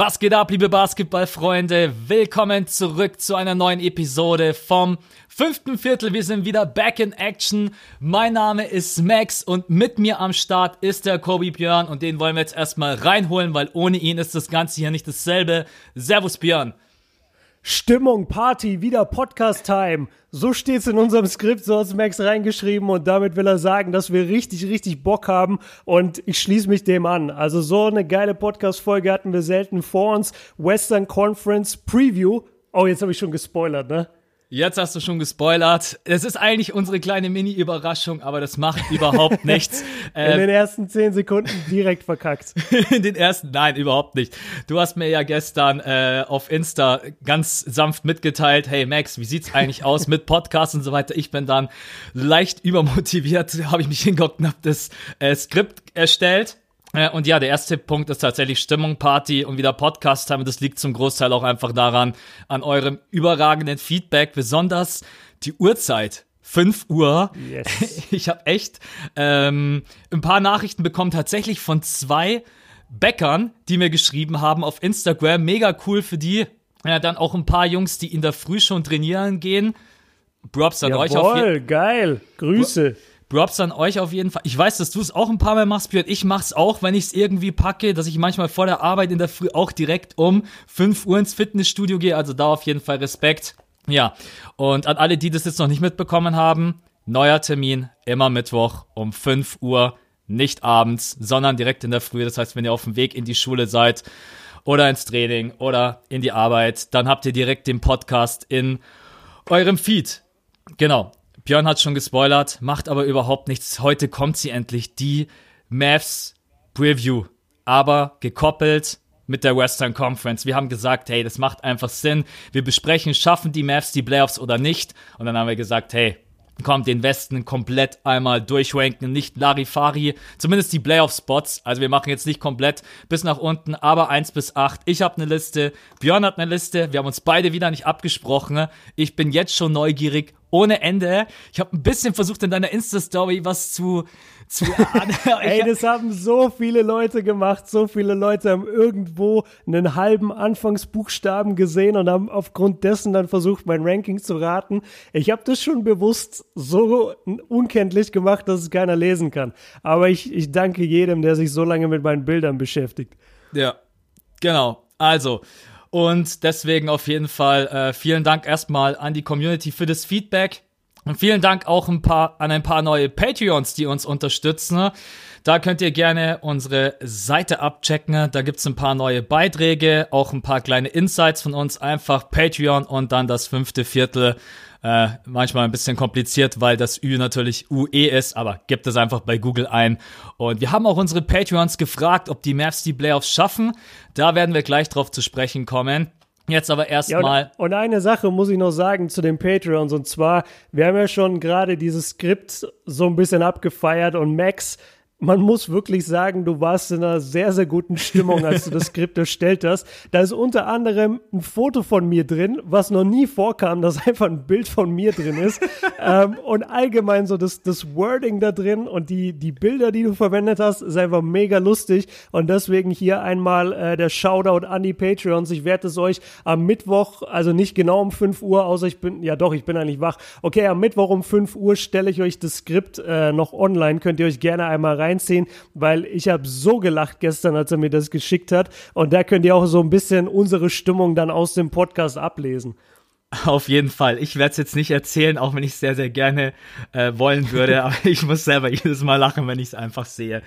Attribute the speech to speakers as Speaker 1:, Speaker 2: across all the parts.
Speaker 1: Was geht ab, liebe Basketballfreunde? Willkommen zurück zu einer neuen Episode vom fünften Viertel. Wir sind wieder back in action. Mein Name ist Max und mit mir am Start ist der Kobe Björn und den wollen wir jetzt erstmal reinholen, weil ohne ihn ist das Ganze hier nicht dasselbe. Servus Björn.
Speaker 2: Stimmung, Party, wieder Podcast-Time. So steht's in unserem Skript, so hat Max reingeschrieben und damit will er sagen, dass wir richtig, richtig Bock haben und ich schließe mich dem an. Also so eine geile Podcast-Folge hatten wir selten vor uns. Western Conference Preview. Oh, jetzt habe ich schon gespoilert, ne?
Speaker 1: Jetzt hast du schon gespoilert. Es ist eigentlich unsere kleine Mini-Überraschung, aber das macht überhaupt nichts.
Speaker 2: In den ähm, ersten zehn Sekunden direkt verkackt.
Speaker 1: In den ersten, nein, überhaupt nicht. Du hast mir ja gestern äh, auf Insta ganz sanft mitgeteilt, hey Max, wie sieht's eigentlich aus mit Podcasts und so weiter. Ich bin dann leicht übermotiviert, habe ich mich hingehockt und habe das äh, Skript erstellt und ja, der erste Punkt ist tatsächlich Stimmung, Party und wieder Podcast haben. Das liegt zum Großteil auch einfach daran, an eurem überragenden Feedback, besonders die Uhrzeit. 5 Uhr. Yes. Ich habe echt ähm, ein paar Nachrichten bekommen, tatsächlich von zwei Bäckern, die mir geschrieben haben auf Instagram. Mega cool für die. Ja, dann auch ein paar Jungs, die in der Früh schon trainieren gehen.
Speaker 2: Props an Jawohl, euch auf geil. Grüße.
Speaker 1: Props an euch auf jeden Fall. Ich weiß, dass du es auch ein paar Mal machst, Björn. Ich mach's auch, wenn ich es irgendwie packe, dass ich manchmal vor der Arbeit in der Früh auch direkt um 5 Uhr ins Fitnessstudio gehe. Also da auf jeden Fall Respekt. Ja. Und an alle, die das jetzt noch nicht mitbekommen haben, neuer Termin, immer Mittwoch um 5 Uhr. Nicht abends, sondern direkt in der Früh. Das heißt, wenn ihr auf dem Weg in die Schule seid oder ins Training oder in die Arbeit, dann habt ihr direkt den Podcast in eurem Feed. Genau. Björn hat schon gespoilert, macht aber überhaupt nichts. Heute kommt sie endlich, die Mavs Preview. Aber gekoppelt mit der Western Conference. Wir haben gesagt, hey, das macht einfach Sinn. Wir besprechen, schaffen die Mavs die Playoffs oder nicht. Und dann haben wir gesagt, hey, komm, den Westen komplett einmal durchranken, nicht Larifari, zumindest die Playoff-Spots. Also wir machen jetzt nicht komplett bis nach unten, aber 1 bis 8. Ich habe eine Liste, Björn hat eine Liste, wir haben uns beide wieder nicht abgesprochen. Ich bin jetzt schon neugierig, ohne Ende. Ich habe ein bisschen versucht in deiner Insta-Story was zu zu
Speaker 2: Ey, das haben so viele Leute gemacht. So viele Leute haben irgendwo einen halben Anfangsbuchstaben gesehen und haben aufgrund dessen dann versucht, mein Ranking zu raten. Ich habe das schon bewusst so unkenntlich gemacht, dass es keiner lesen kann. Aber ich, ich danke jedem, der sich so lange mit meinen Bildern beschäftigt.
Speaker 1: Ja, genau. Also, und deswegen auf jeden Fall äh, vielen Dank erstmal an die Community für das Feedback. Und vielen Dank auch ein paar, an ein paar neue Patreons, die uns unterstützen. Da könnt ihr gerne unsere Seite abchecken. Da gibt's ein paar neue Beiträge, auch ein paar kleine Insights von uns. Einfach Patreon und dann das fünfte Viertel. Äh, manchmal ein bisschen kompliziert, weil das Ü natürlich UE ist, aber gebt es einfach bei Google ein. Und wir haben auch unsere Patreons gefragt, ob die Mavs die Playoffs schaffen. Da werden wir gleich drauf zu sprechen kommen. Jetzt aber erstmal.
Speaker 2: Ja, und, und, eine Sache muss ich noch sagen zu den Patreons. Und zwar, wir haben ja schon gerade dieses Skript so ein bisschen abgefeiert und Max man muss wirklich sagen, du warst in einer sehr, sehr guten Stimmung, als du das Skript erstellt hast. Da ist unter anderem ein Foto von mir drin, was noch nie vorkam, dass einfach ein Bild von mir drin ist. ähm, und allgemein so das, das Wording da drin und die, die Bilder, die du verwendet hast, ist einfach mega lustig. Und deswegen hier einmal äh, der Shoutout an die Patreons. Ich werde es euch am Mittwoch, also nicht genau um 5 Uhr, außer ich bin, ja doch, ich bin eigentlich wach. Okay, am Mittwoch um 5 Uhr stelle ich euch das Skript äh, noch online. Könnt ihr euch gerne einmal rein reinziehen, weil ich habe so gelacht gestern, als er mir das geschickt hat. Und da könnt ihr auch so ein bisschen unsere Stimmung dann aus dem Podcast ablesen.
Speaker 1: Auf jeden Fall. Ich werde es jetzt nicht erzählen, auch wenn ich es sehr, sehr gerne äh, wollen würde. aber ich muss selber jedes Mal lachen, wenn ich es einfach sehe.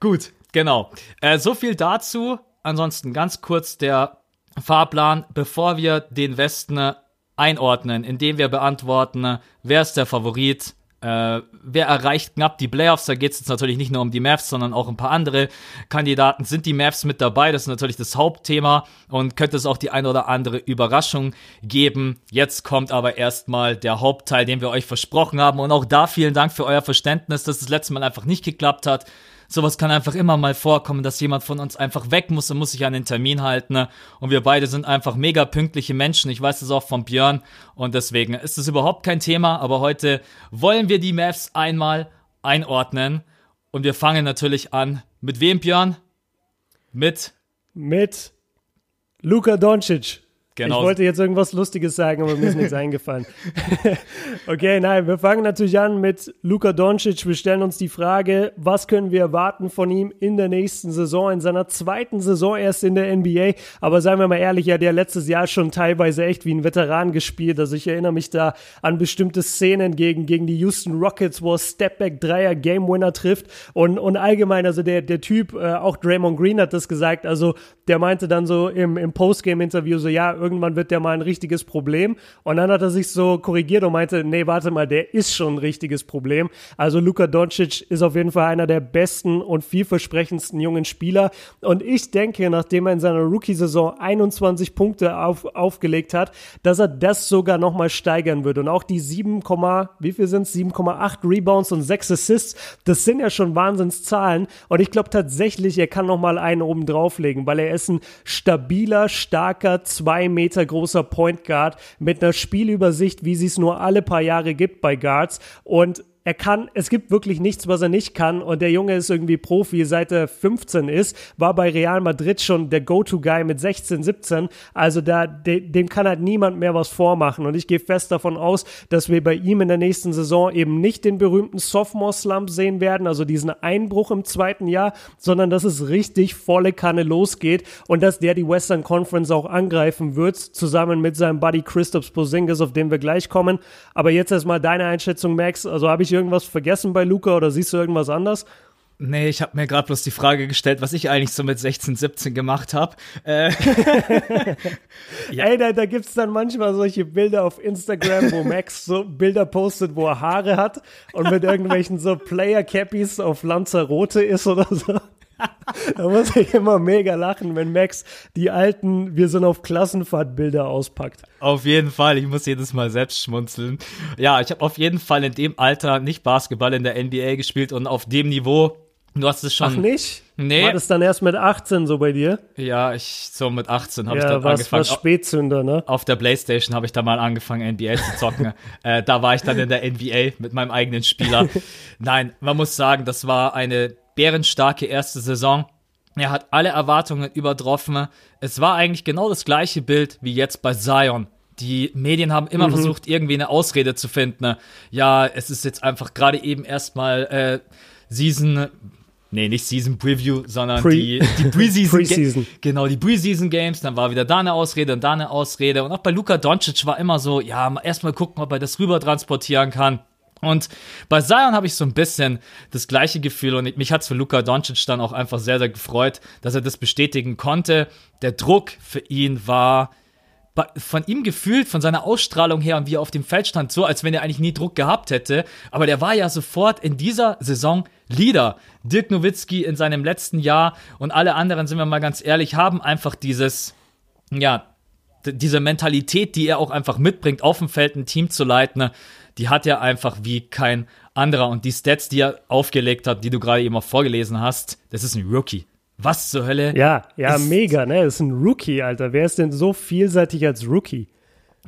Speaker 1: Gut, genau. Äh, so viel dazu. Ansonsten ganz kurz der Fahrplan, bevor wir den Westen einordnen, indem wir beantworten, wer ist der Favorit, äh, wer erreicht knapp die Playoffs? Da geht es jetzt natürlich nicht nur um die Mavs, sondern auch ein paar andere Kandidaten. Sind die Mavs mit dabei? Das ist natürlich das Hauptthema und könnte es auch die eine oder andere Überraschung geben. Jetzt kommt aber erstmal der Hauptteil, den wir euch versprochen haben. Und auch da vielen Dank für euer Verständnis, dass das letzte Mal einfach nicht geklappt hat. Sowas kann einfach immer mal vorkommen, dass jemand von uns einfach weg muss und muss sich an den Termin halten. Ne? Und wir beide sind einfach mega pünktliche Menschen. Ich weiß das auch von Björn. Und deswegen ist es überhaupt kein Thema. Aber heute wollen wir die Mavs einmal einordnen. Und wir fangen natürlich an. Mit wem, Björn? Mit?
Speaker 2: Mit Luka Doncic.
Speaker 1: Genau.
Speaker 2: Ich wollte jetzt irgendwas Lustiges sagen, aber mir ist nichts eingefallen. okay, nein, wir fangen natürlich an mit Luka Doncic. Wir stellen uns die Frage, was können wir erwarten von ihm in der nächsten Saison, in seiner zweiten Saison erst in der NBA. Aber seien wir mal ehrlich, er hat ja letztes Jahr schon teilweise echt wie ein Veteran gespielt. Also ich erinnere mich da an bestimmte Szenen gegen, gegen die Houston Rockets, wo er Stepback Dreier Game Winner trifft. Und, und allgemein, also der, der Typ, äh, auch Draymond Green hat das gesagt, also der meinte dann so im, im Postgame-Interview so, ja, irgendwann wird der mal ein richtiges Problem. Und dann hat er sich so korrigiert und meinte, nee, warte mal, der ist schon ein richtiges Problem. Also Luka Doncic ist auf jeden Fall einer der besten und vielversprechendsten jungen Spieler. Und ich denke, nachdem er in seiner Rookie-Saison 21 Punkte auf, aufgelegt hat, dass er das sogar nochmal steigern wird. Und auch die 7, wie viel sind es? 7,8 Rebounds und 6 Assists, das sind ja schon Wahnsinnszahlen. Und ich glaube tatsächlich, er kann nochmal einen oben drauflegen, weil er ist ein stabiler, starker, zwei Meter großer Point Guard mit einer Spielübersicht, wie sie es nur alle paar Jahre gibt bei Guards. Und er kann, es gibt wirklich nichts, was er nicht kann. Und der Junge ist irgendwie Profi, seit er 15 ist, war bei Real Madrid schon der Go-To-Guy mit 16, 17. Also da, de, dem kann halt niemand mehr was vormachen. Und ich gehe fest davon aus, dass wir bei ihm in der nächsten Saison eben nicht den berühmten Sophomore-Slump sehen werden, also diesen Einbruch im zweiten Jahr, sondern dass es richtig volle Kanne losgeht und dass der die Western Conference auch angreifen wird, zusammen mit seinem Buddy Christoph Posingis, auf den wir gleich kommen. Aber jetzt erstmal deine Einschätzung, Max. Also habe ich irgendwas vergessen bei Luca oder siehst du irgendwas anders?
Speaker 1: Nee, ich habe mir gerade bloß die Frage gestellt, was ich eigentlich so mit 16, 17 gemacht habe. Äh,
Speaker 2: ja. Ey, da, da gibt's dann manchmal solche Bilder auf Instagram, wo Max so Bilder postet, wo er Haare hat und mit irgendwelchen so Player-Cappies auf Lanzarote ist oder so da muss ich immer mega lachen, wenn Max die alten Wir sind auf Klassenfahrt Bilder auspackt.
Speaker 1: Auf jeden Fall, ich muss jedes Mal selbst schmunzeln. Ja, ich habe auf jeden Fall in dem Alter nicht Basketball in der NBA gespielt und auf dem Niveau Du hast es schon.
Speaker 2: Ach nicht?
Speaker 1: Nee.
Speaker 2: War das dann erst mit 18 so bei dir?
Speaker 1: Ja, ich so mit 18 habe
Speaker 2: ja,
Speaker 1: ich dann
Speaker 2: was,
Speaker 1: angefangen.
Speaker 2: Was Spätzünder, ne?
Speaker 1: Auf der Playstation habe ich da mal angefangen NBA zu zocken. äh, da war ich dann in der NBA mit meinem eigenen Spieler. Nein, man muss sagen, das war eine bärenstarke erste Saison. Er hat alle Erwartungen übertroffen. Es war eigentlich genau das gleiche Bild wie jetzt bei Zion. Die Medien haben immer mhm. versucht, irgendwie eine Ausrede zu finden. Ja, es ist jetzt einfach gerade eben erstmal äh, Season, nee, nicht Season Preview, sondern Pre die, die Preseason.
Speaker 2: Pre
Speaker 1: genau, die Preseason Games. Dann war wieder da eine Ausrede und da eine Ausrede. Und auch bei Luka Doncic war immer so, ja, erstmal gucken, ob er das rüber transportieren kann. Und bei Zion habe ich so ein bisschen das gleiche Gefühl und mich hat es für Luka Doncic dann auch einfach sehr, sehr gefreut, dass er das bestätigen konnte. Der Druck für ihn war von ihm gefühlt, von seiner Ausstrahlung her und wie er auf dem Feld stand, so, als wenn er eigentlich nie Druck gehabt hätte. Aber der war ja sofort in dieser Saison Leader. Dirk Nowitzki in seinem letzten Jahr und alle anderen, sind wir mal ganz ehrlich, haben einfach dieses, ja, diese Mentalität, die er auch einfach mitbringt, auf dem Feld ein Team zu leiten die hat er einfach wie kein anderer. Und die Stats, die er aufgelegt hat, die du gerade eben auch vorgelesen hast, das ist ein Rookie. Was zur Hölle?
Speaker 2: Ja, ja, ist, mega, ne? Das ist ein Rookie, Alter. Wer ist denn so vielseitig als Rookie?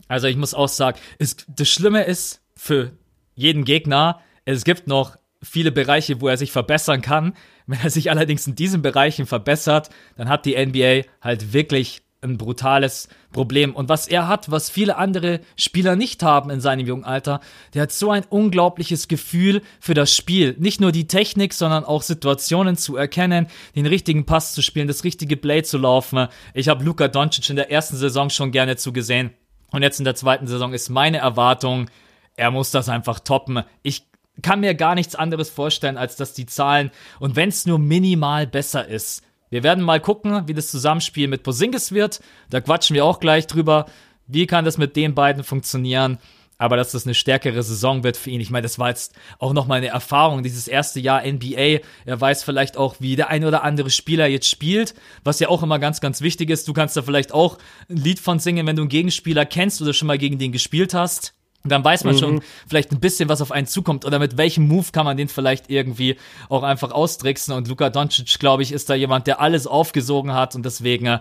Speaker 1: Also ich muss auch sagen, es, das Schlimme ist für jeden Gegner, es gibt noch viele Bereiche, wo er sich verbessern kann. Wenn er sich allerdings in diesen Bereichen verbessert, dann hat die NBA halt wirklich ein brutales Problem. Und was er hat, was viele andere Spieler nicht haben in seinem jungen Alter, der hat so ein unglaubliches Gefühl für das Spiel. Nicht nur die Technik, sondern auch Situationen zu erkennen, den richtigen Pass zu spielen, das richtige Play zu laufen. Ich habe Luka Doncic in der ersten Saison schon gerne zugesehen. Und jetzt in der zweiten Saison ist meine Erwartung, er muss das einfach toppen. Ich kann mir gar nichts anderes vorstellen, als dass die Zahlen, und wenn es nur minimal besser ist, wir werden mal gucken, wie das Zusammenspiel mit Posingis wird. Da quatschen wir auch gleich drüber. Wie kann das mit den beiden funktionieren? Aber dass das eine stärkere Saison wird für ihn. Ich meine, das war jetzt auch nochmal eine Erfahrung, dieses erste Jahr NBA. Er weiß vielleicht auch, wie der ein oder andere Spieler jetzt spielt, was ja auch immer ganz, ganz wichtig ist. Du kannst da vielleicht auch ein Lied von singen, wenn du einen Gegenspieler kennst oder schon mal gegen den gespielt hast. Und dann weiß man mhm. schon vielleicht ein bisschen, was auf einen zukommt oder mit welchem Move kann man den vielleicht irgendwie auch einfach austricksen. Und Luka Doncic, glaube ich, ist da jemand, der alles aufgesogen hat und deswegen äh,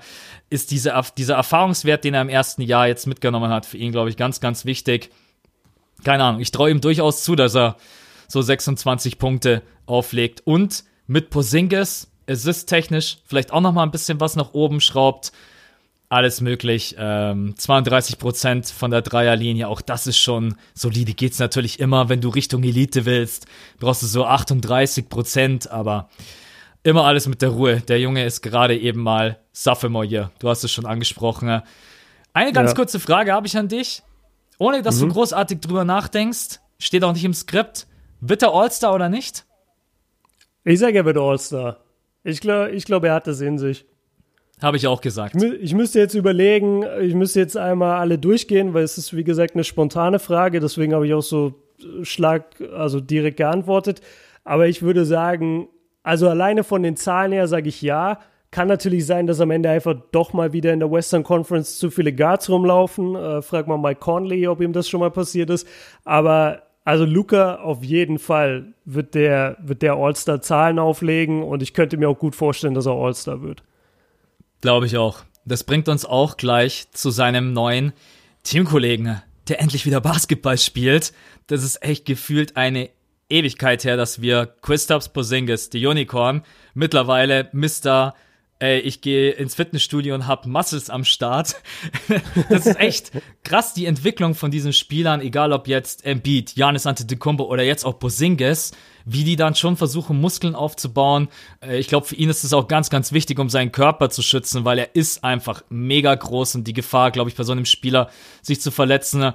Speaker 1: ist diese, dieser Erfahrungswert, den er im ersten Jahr jetzt mitgenommen hat, für ihn, glaube ich, ganz, ganz wichtig. Keine Ahnung, ich traue ihm durchaus zu, dass er so 26 Punkte auflegt und mit Posingis assist-technisch vielleicht auch noch mal ein bisschen was nach oben schraubt. Alles möglich. Ähm, 32 Prozent von der Dreierlinie, auch das ist schon solide. Geht's natürlich immer, wenn du Richtung Elite willst, brauchst du so 38 Prozent, aber immer alles mit der Ruhe. Der Junge ist gerade eben mal Sophomore hier. Du hast es schon angesprochen. Eine ganz ja. kurze Frage habe ich an dich. Ohne dass mhm. du großartig drüber nachdenkst, steht auch nicht im Skript. Wird er All-Star oder nicht?
Speaker 2: Ich sage, er wird All-Star. Ich glaube, ich glaub, er hat das in sich.
Speaker 1: Habe ich auch gesagt.
Speaker 2: Ich, ich, müsste jetzt überlegen, ich müsste jetzt einmal alle durchgehen, weil es ist, wie gesagt, eine spontane Frage. Deswegen habe ich auch so schlag, also direkt geantwortet. Aber ich würde sagen, also alleine von den Zahlen her sage ich ja. Kann natürlich sein, dass am Ende einfach doch mal wieder in der Western Conference zu viele Guards rumlaufen. Äh, frag mal Mike Conley, ob ihm das schon mal passiert ist. Aber also Luca auf jeden Fall wird der, wird der All-Star Zahlen auflegen und ich könnte mir auch gut vorstellen, dass er All-Star wird.
Speaker 1: Glaube ich auch. Das bringt uns auch gleich zu seinem neuen Teamkollegen, der endlich wieder Basketball spielt. Das ist echt gefühlt eine Ewigkeit her, dass wir Christoph Posingis, die Unicorn, mittlerweile Mr ey, ich gehe ins Fitnessstudio und hab Muscles am Start. das ist echt krass, die Entwicklung von diesen Spielern, egal ob jetzt Embiid, Giannis Antetokounmpo oder jetzt auch Porzingis, wie die dann schon versuchen, Muskeln aufzubauen. Äh, ich glaube, für ihn ist es auch ganz, ganz wichtig, um seinen Körper zu schützen, weil er ist einfach mega groß und die Gefahr, glaube ich, bei so einem Spieler, sich zu verletzen,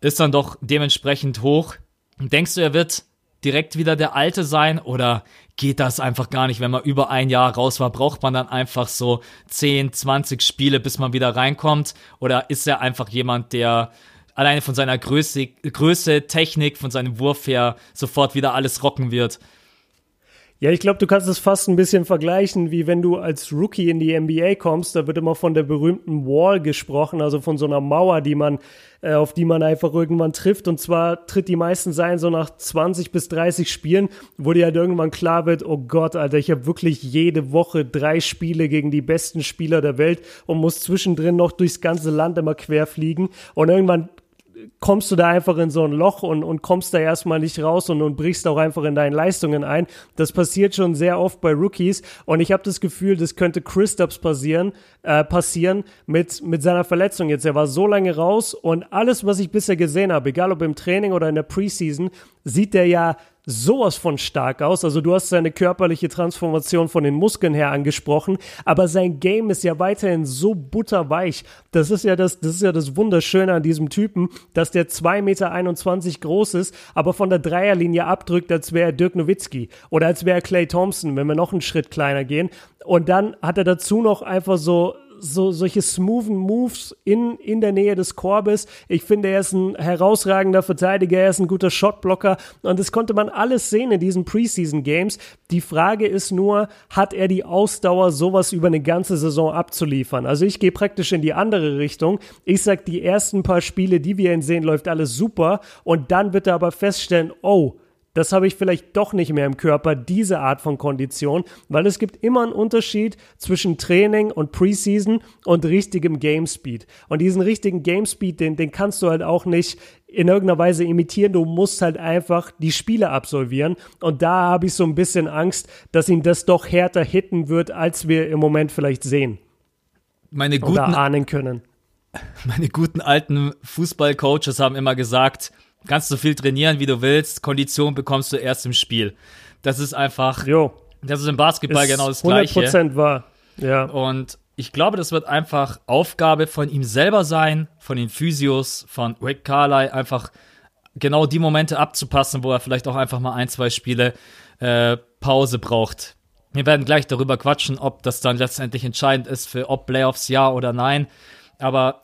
Speaker 1: ist dann doch dementsprechend hoch. Denkst du, er wird direkt wieder der Alte sein oder geht das einfach gar nicht? Wenn man über ein Jahr raus war, braucht man dann einfach so 10, 20 Spiele, bis man wieder reinkommt? Oder ist er einfach jemand, der alleine von seiner Größe, Größe Technik, von seinem Wurf her sofort wieder alles rocken wird?
Speaker 2: Ja, ich glaube, du kannst es fast ein bisschen vergleichen, wie wenn du als Rookie in die NBA kommst. Da wird immer von der berühmten Wall gesprochen, also von so einer Mauer, die man, äh, auf die man einfach irgendwann trifft. Und zwar tritt die meisten sein so nach 20 bis 30 Spielen, wo dir halt irgendwann klar wird, oh Gott, Alter, ich habe wirklich jede Woche drei Spiele gegen die besten Spieler der Welt und muss zwischendrin noch durchs ganze Land immer querfliegen. Und irgendwann kommst du da einfach in so ein Loch und, und kommst da erstmal nicht raus und, und brichst auch einfach in deinen Leistungen ein. Das passiert schon sehr oft bei Rookies und ich habe das Gefühl, das könnte Christaps passieren, äh, passieren mit, mit seiner Verletzung jetzt. Er war so lange raus und alles, was ich bisher gesehen habe, egal ob im Training oder in der Preseason, sieht der ja sowas von stark aus. Also du hast seine körperliche Transformation von den Muskeln her angesprochen, aber sein Game ist ja weiterhin so butterweich. Das ist ja das, das ist ja das Wunderschöne an diesem Typen, dass der 2,21 Meter groß ist, aber von der Dreierlinie abdrückt, als wäre er Dirk Nowitzki oder als wäre er Clay Thompson, wenn wir noch einen Schritt kleiner gehen. Und dann hat er dazu noch einfach so so solche smoothen Moves in, in der Nähe des Korbes. Ich finde, er ist ein herausragender Verteidiger, er ist ein guter Shotblocker und das konnte man alles sehen in diesen Preseason Games. Die Frage ist nur, hat er die Ausdauer, sowas über eine ganze Saison abzuliefern? Also ich gehe praktisch in die andere Richtung. Ich sag, die ersten paar Spiele, die wir ihn sehen, läuft alles super und dann wird er aber feststellen, oh, das habe ich vielleicht doch nicht mehr im Körper, diese Art von Kondition, weil es gibt immer einen Unterschied zwischen Training und Preseason und richtigem Game Speed. Und diesen richtigen Game Speed, den, den kannst du halt auch nicht in irgendeiner Weise imitieren. Du musst halt einfach die Spiele absolvieren. Und da habe ich so ein bisschen Angst, dass ihn das doch härter hitten wird, als wir im Moment vielleicht sehen.
Speaker 1: Meine guten,
Speaker 2: Oder ahnen können.
Speaker 1: Meine guten alten Fußballcoaches haben immer gesagt, kannst so viel trainieren, wie du willst. Kondition bekommst du erst im Spiel. Das ist einfach.
Speaker 2: Jo.
Speaker 1: Das ist im Basketball ist genau das 100% Gleiche.
Speaker 2: 100% wahr. Ja.
Speaker 1: Und ich glaube, das wird einfach Aufgabe von ihm selber sein, von den Physios, von Rick Carly, einfach genau die Momente abzupassen, wo er vielleicht auch einfach mal ein, zwei Spiele äh, Pause braucht. Wir werden gleich darüber quatschen, ob das dann letztendlich entscheidend ist für ob Playoffs ja oder nein. Aber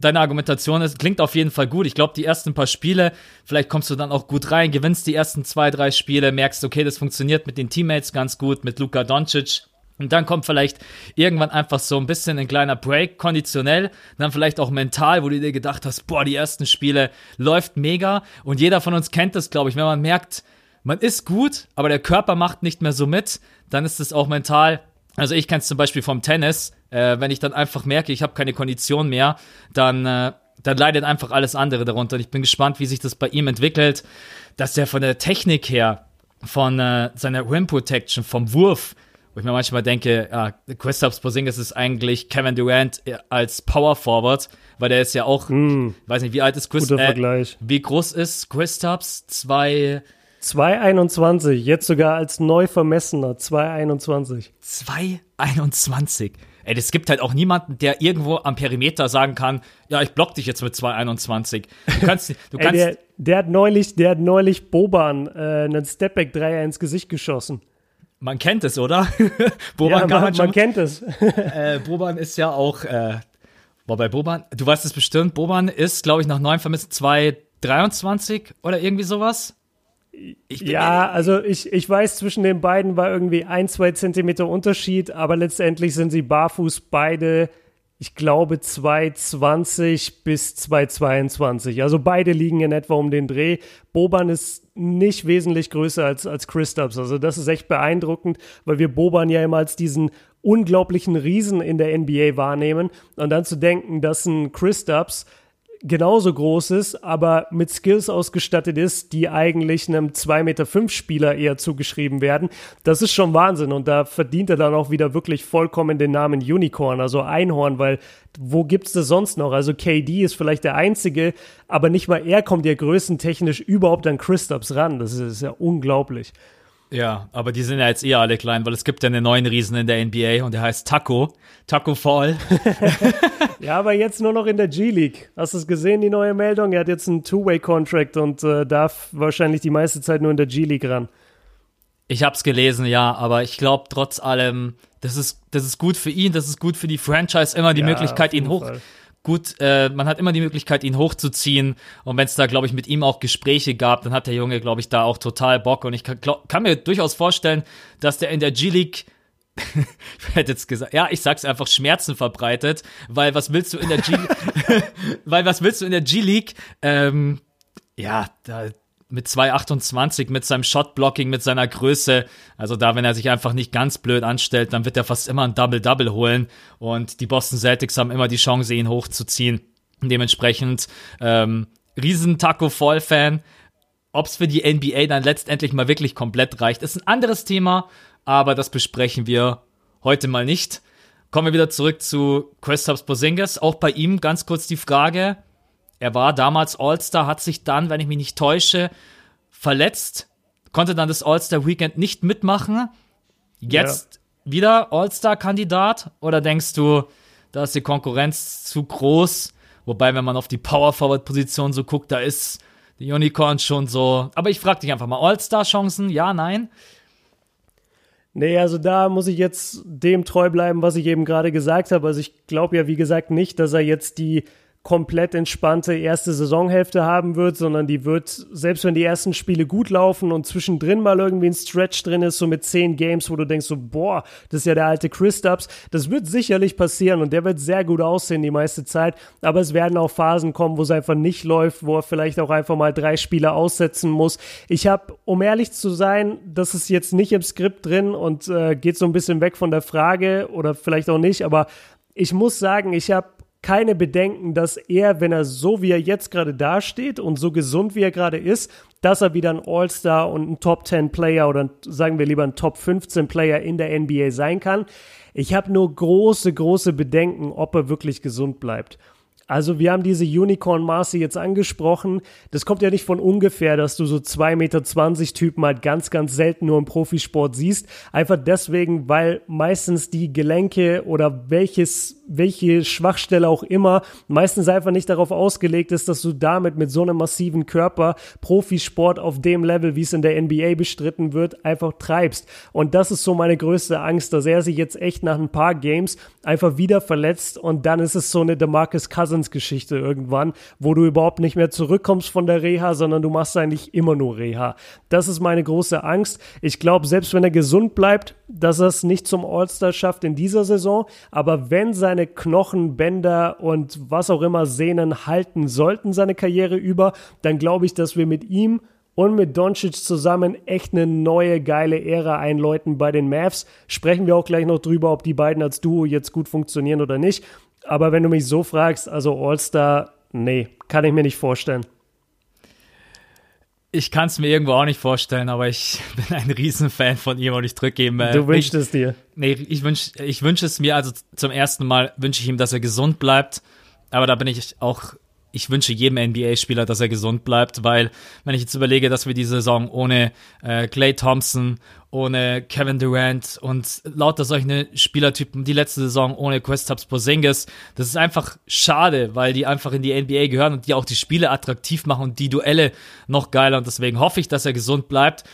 Speaker 1: deine Argumentation ist, klingt auf jeden Fall gut. Ich glaube, die ersten paar Spiele, vielleicht kommst du dann auch gut rein, gewinnst die ersten zwei, drei Spiele, merkst, okay, das funktioniert mit den Teammates ganz gut, mit Luka Doncic. Und dann kommt vielleicht irgendwann einfach so ein bisschen ein kleiner Break, konditionell, dann vielleicht auch mental, wo du dir gedacht hast, boah, die ersten Spiele läuft mega. Und jeder von uns kennt das, glaube ich, wenn man merkt, man ist gut, aber der Körper macht nicht mehr so mit, dann ist es auch mental. Also ich kenne es zum Beispiel vom Tennis, äh, wenn ich dann einfach merke, ich habe keine Kondition mehr, dann, äh, dann leidet einfach alles andere darunter. Und ich bin gespannt, wie sich das bei ihm entwickelt, dass er von der Technik her, von äh, seiner Rim Protection, vom Wurf wo ich mir manchmal denke, ja, Kristaps Porzingis ist eigentlich Kevin Durant als Power Forward, weil der ist ja auch, mm. weiß nicht, wie alt ist
Speaker 2: Chris, äh,
Speaker 1: wie groß ist Kristaps? Zwei
Speaker 2: 2,21, jetzt sogar als neu vermessener, 2,21.
Speaker 1: 2,21. Ey, es gibt halt auch niemanden, der irgendwo am Perimeter sagen kann, ja, ich block dich jetzt mit 2,21. Du kannst, du
Speaker 2: kannst. Ey, der, der, hat neulich, der hat neulich Boban äh, einen Stepback Dreier ins Gesicht geschossen.
Speaker 1: Man kennt es, oder?
Speaker 2: Boban ja, man, man kennt es.
Speaker 1: äh, Boban ist ja auch, äh, war bei Boban, du weißt es bestimmt, Boban ist, glaube ich, nach neun vermisst 2,23 oder irgendwie sowas
Speaker 2: ja, also ich, ich weiß, zwischen den beiden war irgendwie ein, zwei Zentimeter Unterschied, aber letztendlich sind sie barfuß beide, ich glaube, 2,20 bis 2,22. Also beide liegen in etwa um den Dreh. Boban ist nicht wesentlich größer als, als Christaps. Also das ist echt beeindruckend, weil wir Boban ja immer als diesen unglaublichen Riesen in der NBA wahrnehmen. Und dann zu denken, dass ein Christaps genauso groß ist, aber mit Skills ausgestattet ist, die eigentlich einem 2,5 Meter Spieler eher zugeschrieben werden. Das ist schon Wahnsinn und da verdient er dann auch wieder wirklich vollkommen den Namen Unicorn, also Einhorn, weil wo gibt's das sonst noch? Also KD ist vielleicht der einzige, aber nicht mal er kommt ja größentechnisch überhaupt an Christophs ran. Das ist ja unglaublich.
Speaker 1: Ja, aber die sind ja jetzt eh alle klein, weil es gibt ja einen neuen Riesen in der NBA und der heißt Taco. Taco Fall.
Speaker 2: ja, aber jetzt nur noch in der G-League. Hast du es gesehen, die neue Meldung? Er hat jetzt einen Two-Way-Contract und äh, darf wahrscheinlich die meiste Zeit nur in der G-League ran.
Speaker 1: Ich hab's gelesen, ja, aber ich glaube trotz allem, das ist, das ist gut für ihn, das ist gut für die Franchise, immer die ja, Möglichkeit, ihn hoch, Fall gut, äh, man hat immer die Möglichkeit, ihn hochzuziehen. Und wenn es da, glaube ich, mit ihm auch Gespräche gab, dann hat der Junge, glaube ich, da auch total Bock. Und ich kann, glaub, kann mir durchaus vorstellen, dass der in der G-League ich hätte jetzt gesagt, ja, ich sag's einfach, Schmerzen verbreitet, weil was willst du in der G, weil was willst du in der G-League? Ähm, ja, da, mit 2,28, mit seinem Shotblocking, mit seiner Größe. Also da, wenn er sich einfach nicht ganz blöd anstellt, dann wird er fast immer ein Double-Double holen. Und die Boston Celtics haben immer die Chance, ihn hochzuziehen. Dementsprechend, ähm, riesen Taco Fall-Fan. Ob es für die NBA dann letztendlich mal wirklich komplett reicht, ist ein anderes Thema, aber das besprechen wir heute mal nicht. Kommen wir wieder zurück zu Kristaps Porzingis. Auch bei ihm ganz kurz die Frage, er war damals All-Star, hat sich dann, wenn ich mich nicht täusche, verletzt, konnte dann das All-Star-Weekend nicht mitmachen. Jetzt ja. wieder All-Star-Kandidat? Oder denkst du, da ist die Konkurrenz zu groß? Wobei, wenn man auf die Power-Forward-Position so guckt, da ist die Unicorn schon so. Aber ich frage dich einfach mal: All-Star-Chancen? Ja, nein?
Speaker 2: Nee, also da muss ich jetzt dem treu bleiben, was ich eben gerade gesagt habe. Also ich glaube ja, wie gesagt, nicht, dass er jetzt die komplett entspannte erste Saisonhälfte haben wird, sondern die wird, selbst wenn die ersten Spiele gut laufen und zwischendrin mal irgendwie ein Stretch drin ist, so mit zehn Games, wo du denkst so, boah, das ist ja der alte Chris Dubs, das wird sicherlich passieren und der wird sehr gut aussehen die meiste Zeit, aber es werden auch Phasen kommen, wo es einfach nicht läuft, wo er vielleicht auch einfach mal drei Spiele aussetzen muss. Ich habe, um ehrlich zu sein, das ist jetzt nicht im Skript drin und äh, geht so ein bisschen weg von der Frage oder vielleicht auch nicht, aber ich muss sagen, ich habe keine Bedenken, dass er, wenn er so wie er jetzt gerade dasteht und so gesund wie er gerade ist, dass er wieder ein All-Star und ein Top 10 Player oder sagen wir lieber ein Top 15 Player in der NBA sein kann. Ich habe nur große, große Bedenken, ob er wirklich gesund bleibt. Also wir haben diese Unicorn-Maße jetzt angesprochen. Das kommt ja nicht von ungefähr, dass du so 2,20 Meter Typen halt ganz, ganz selten nur im Profisport siehst. Einfach deswegen, weil meistens die Gelenke oder welches, welche Schwachstelle auch immer meistens einfach nicht darauf ausgelegt ist, dass du damit mit so einem massiven Körper Profisport auf dem Level, wie es in der NBA bestritten wird, einfach treibst. Und das ist so meine größte Angst, dass er sich jetzt echt nach ein paar Games einfach wieder verletzt und dann ist es so eine DeMarcus Cousins Wahnsinnsgeschichte irgendwann, wo du überhaupt nicht mehr zurückkommst von der Reha, sondern du machst eigentlich immer nur Reha. Das ist meine große Angst. Ich glaube, selbst wenn er gesund bleibt, dass er es nicht zum All-Star schafft in dieser Saison. Aber wenn seine Knochen, Bänder und was auch immer Sehnen halten sollten, seine Karriere über, dann glaube ich, dass wir mit ihm und mit Doncic zusammen echt eine neue geile Ära einläuten bei den Mavs. Sprechen wir auch gleich noch drüber, ob die beiden als Duo jetzt gut funktionieren oder nicht. Aber wenn du mich so fragst, also All-Star, nee, kann ich mir nicht vorstellen.
Speaker 1: Ich kann es mir irgendwo auch nicht vorstellen, aber ich bin ein Riesenfan von ihm und ich drücke ihm.
Speaker 2: Äh, du wünschst es dir.
Speaker 1: Nee, ich wünsche ich wünsch es mir, also zum ersten Mal wünsche ich ihm, dass er gesund bleibt. Aber da bin ich auch ich wünsche jedem NBA-Spieler, dass er gesund bleibt, weil wenn ich jetzt überlege, dass wir die Saison ohne äh, Clay Thompson, ohne Kevin Durant und lauter solche Spielertypen, die letzte Saison ohne Questabs Porzingis, das ist einfach schade, weil die einfach in die NBA gehören und die auch die Spiele attraktiv machen und die Duelle noch geiler und deswegen hoffe ich, dass er gesund bleibt.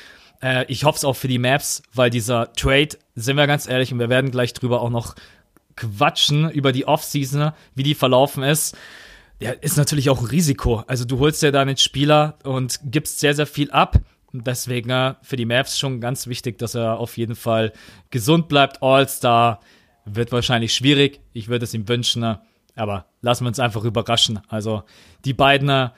Speaker 1: Äh, ich hoffe es auch für die Maps, weil dieser Trade, sind wir ganz ehrlich, und wir werden gleich drüber auch noch quatschen über die Offseason, wie die verlaufen ist ja, ist natürlich auch ein Risiko. Also du holst ja da einen Spieler und gibst sehr, sehr viel ab. Deswegen äh, für die Mavs schon ganz wichtig, dass er auf jeden Fall gesund bleibt. All-Star wird wahrscheinlich schwierig. Ich würde es ihm wünschen, äh, aber lassen wir uns einfach überraschen. Also die beiden äh,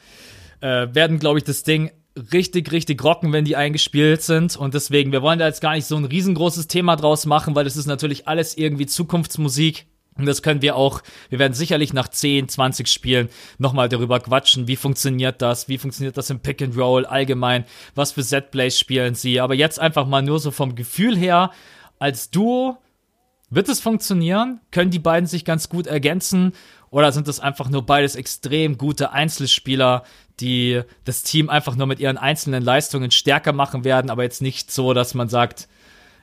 Speaker 1: werden, glaube ich, das Ding richtig, richtig rocken, wenn die eingespielt sind. Und deswegen, wir wollen da jetzt gar nicht so ein riesengroßes Thema draus machen, weil es ist natürlich alles irgendwie Zukunftsmusik. Und das können wir auch, wir werden sicherlich nach 10, 20 Spielen nochmal darüber quatschen, wie funktioniert das, wie funktioniert das im Pick and Roll allgemein, was für Setplays spielen sie. Aber jetzt einfach mal nur so vom Gefühl her, als Duo, wird es funktionieren? Können die beiden sich ganz gut ergänzen? Oder sind das einfach nur beides extrem gute Einzelspieler, die das Team einfach nur mit ihren einzelnen Leistungen stärker machen werden, aber jetzt nicht so, dass man sagt,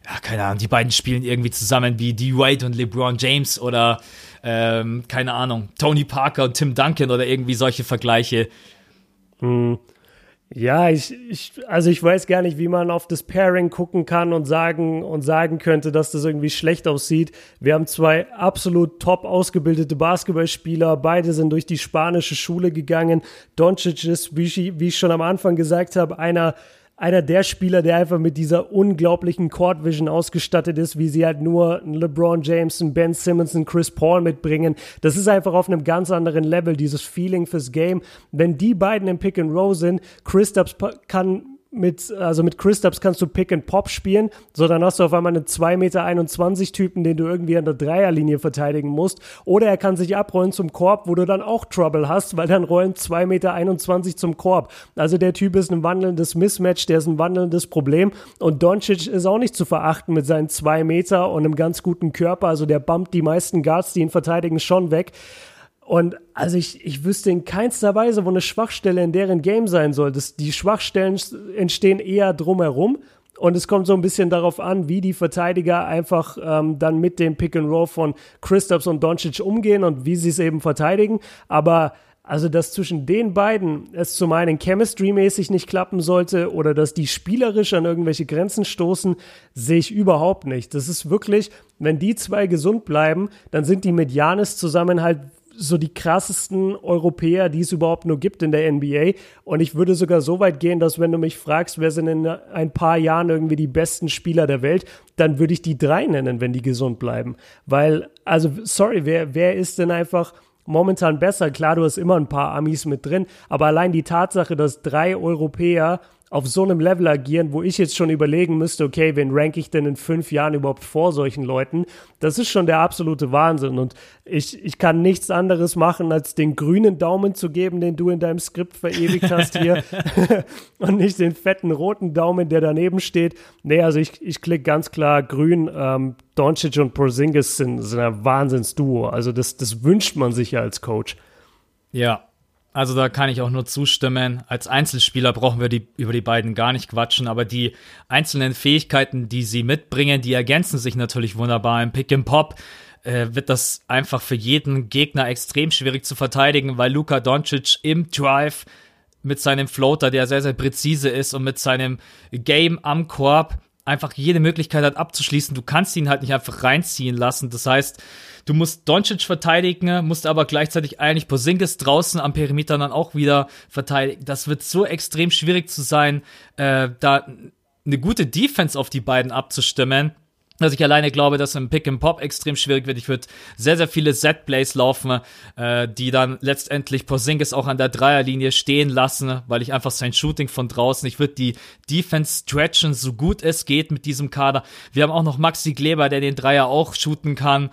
Speaker 1: ja, keine Ahnung, die beiden spielen irgendwie zusammen wie D. Wade und LeBron James oder, ähm, keine Ahnung, Tony Parker und Tim Duncan oder irgendwie solche Vergleiche.
Speaker 2: Hm. Ja, ich, ich, also ich weiß gar nicht, wie man auf das Pairing gucken kann und sagen und sagen könnte, dass das irgendwie schlecht aussieht. Wir haben zwei absolut top ausgebildete Basketballspieler. Beide sind durch die spanische Schule gegangen. Doncic ist, wie ich, wie ich schon am Anfang gesagt habe, einer einer der Spieler, der einfach mit dieser unglaublichen Court Vision ausgestattet ist, wie sie halt nur LeBron James, Ben Simmons und Chris Paul mitbringen. Das ist einfach auf einem ganz anderen Level, dieses Feeling fürs Game. Wenn die beiden im Pick and Roll sind, Chris Christaps kann mit, also mit Christaps kannst du Pick and Pop spielen, so dann hast du auf einmal einen 2,21 Meter Typen, den du irgendwie an der Dreierlinie verteidigen musst. Oder er kann sich abrollen zum Korb, wo du dann auch Trouble hast, weil dann rollen 2,21 Meter zum Korb. Also der Typ ist ein wandelndes Mismatch, der ist ein wandelndes Problem. Und Doncic ist auch nicht zu verachten mit seinen 2 Meter und einem ganz guten Körper. Also der bumpt die meisten Guards, die ihn verteidigen, schon weg. Und also ich, ich wüsste in keinster Weise, wo eine Schwachstelle in deren Game sein soll. Das, die Schwachstellen entstehen eher drumherum. Und es kommt so ein bisschen darauf an, wie die Verteidiger einfach ähm, dann mit dem Pick and Roll von Christophs und Doncic umgehen und wie sie es eben verteidigen. Aber also, dass zwischen den beiden es zum einen chemistry-mäßig nicht klappen sollte oder dass die spielerisch an irgendwelche Grenzen stoßen, sehe ich überhaupt nicht. Das ist wirklich, wenn die zwei gesund bleiben, dann sind die mit Janis zusammen halt so die krassesten Europäer, die es überhaupt nur gibt in der NBA. Und ich würde sogar so weit gehen, dass wenn du mich fragst, wer sind in ein paar Jahren irgendwie die besten Spieler der Welt, dann würde ich die drei nennen, wenn die gesund bleiben. Weil, also, sorry, wer, wer ist denn einfach momentan besser? Klar, du hast immer ein paar Amis mit drin, aber allein die Tatsache, dass drei Europäer auf so einem Level agieren, wo ich jetzt schon überlegen müsste, okay, wen rank ich denn in fünf Jahren überhaupt vor solchen Leuten? Das ist schon der absolute Wahnsinn. Und ich, ich kann nichts anderes machen, als den grünen Daumen zu geben, den du in deinem Skript verewigt hast hier. und nicht den fetten roten Daumen, der daneben steht. Nee, also ich, ich klicke ganz klar grün. Ähm, Doncic und Porzingis sind, sind ein Wahnsinnsduo. Also das, das wünscht man sich ja als Coach.
Speaker 1: Ja, also da kann ich auch nur zustimmen. Als Einzelspieler brauchen wir die, über die beiden gar nicht quatschen, aber die einzelnen Fähigkeiten, die sie mitbringen, die ergänzen sich natürlich wunderbar. Im Pick and Pop äh, wird das einfach für jeden Gegner extrem schwierig zu verteidigen, weil Luka Doncic im Drive mit seinem Floater, der sehr, sehr präzise ist und mit seinem Game am Korb einfach jede Möglichkeit hat abzuschließen. Du kannst ihn halt nicht einfach reinziehen lassen. Das heißt, Du musst Doncic verteidigen, musst aber gleichzeitig eigentlich Porzingis draußen am Perimeter dann auch wieder verteidigen. Das wird so extrem schwierig zu sein, äh, da eine gute Defense auf die beiden abzustimmen dass ich alleine glaube, dass im Pick and Pop extrem schwierig wird. Ich würde sehr, sehr viele Set-Plays laufen, äh, die dann letztendlich Porzingis auch an der Dreierlinie stehen lassen, weil ich einfach sein Shooting von draußen, ich würde die Defense stretchen, so gut es geht mit diesem Kader. Wir haben auch noch Maxi Kleber, der den Dreier auch shooten kann.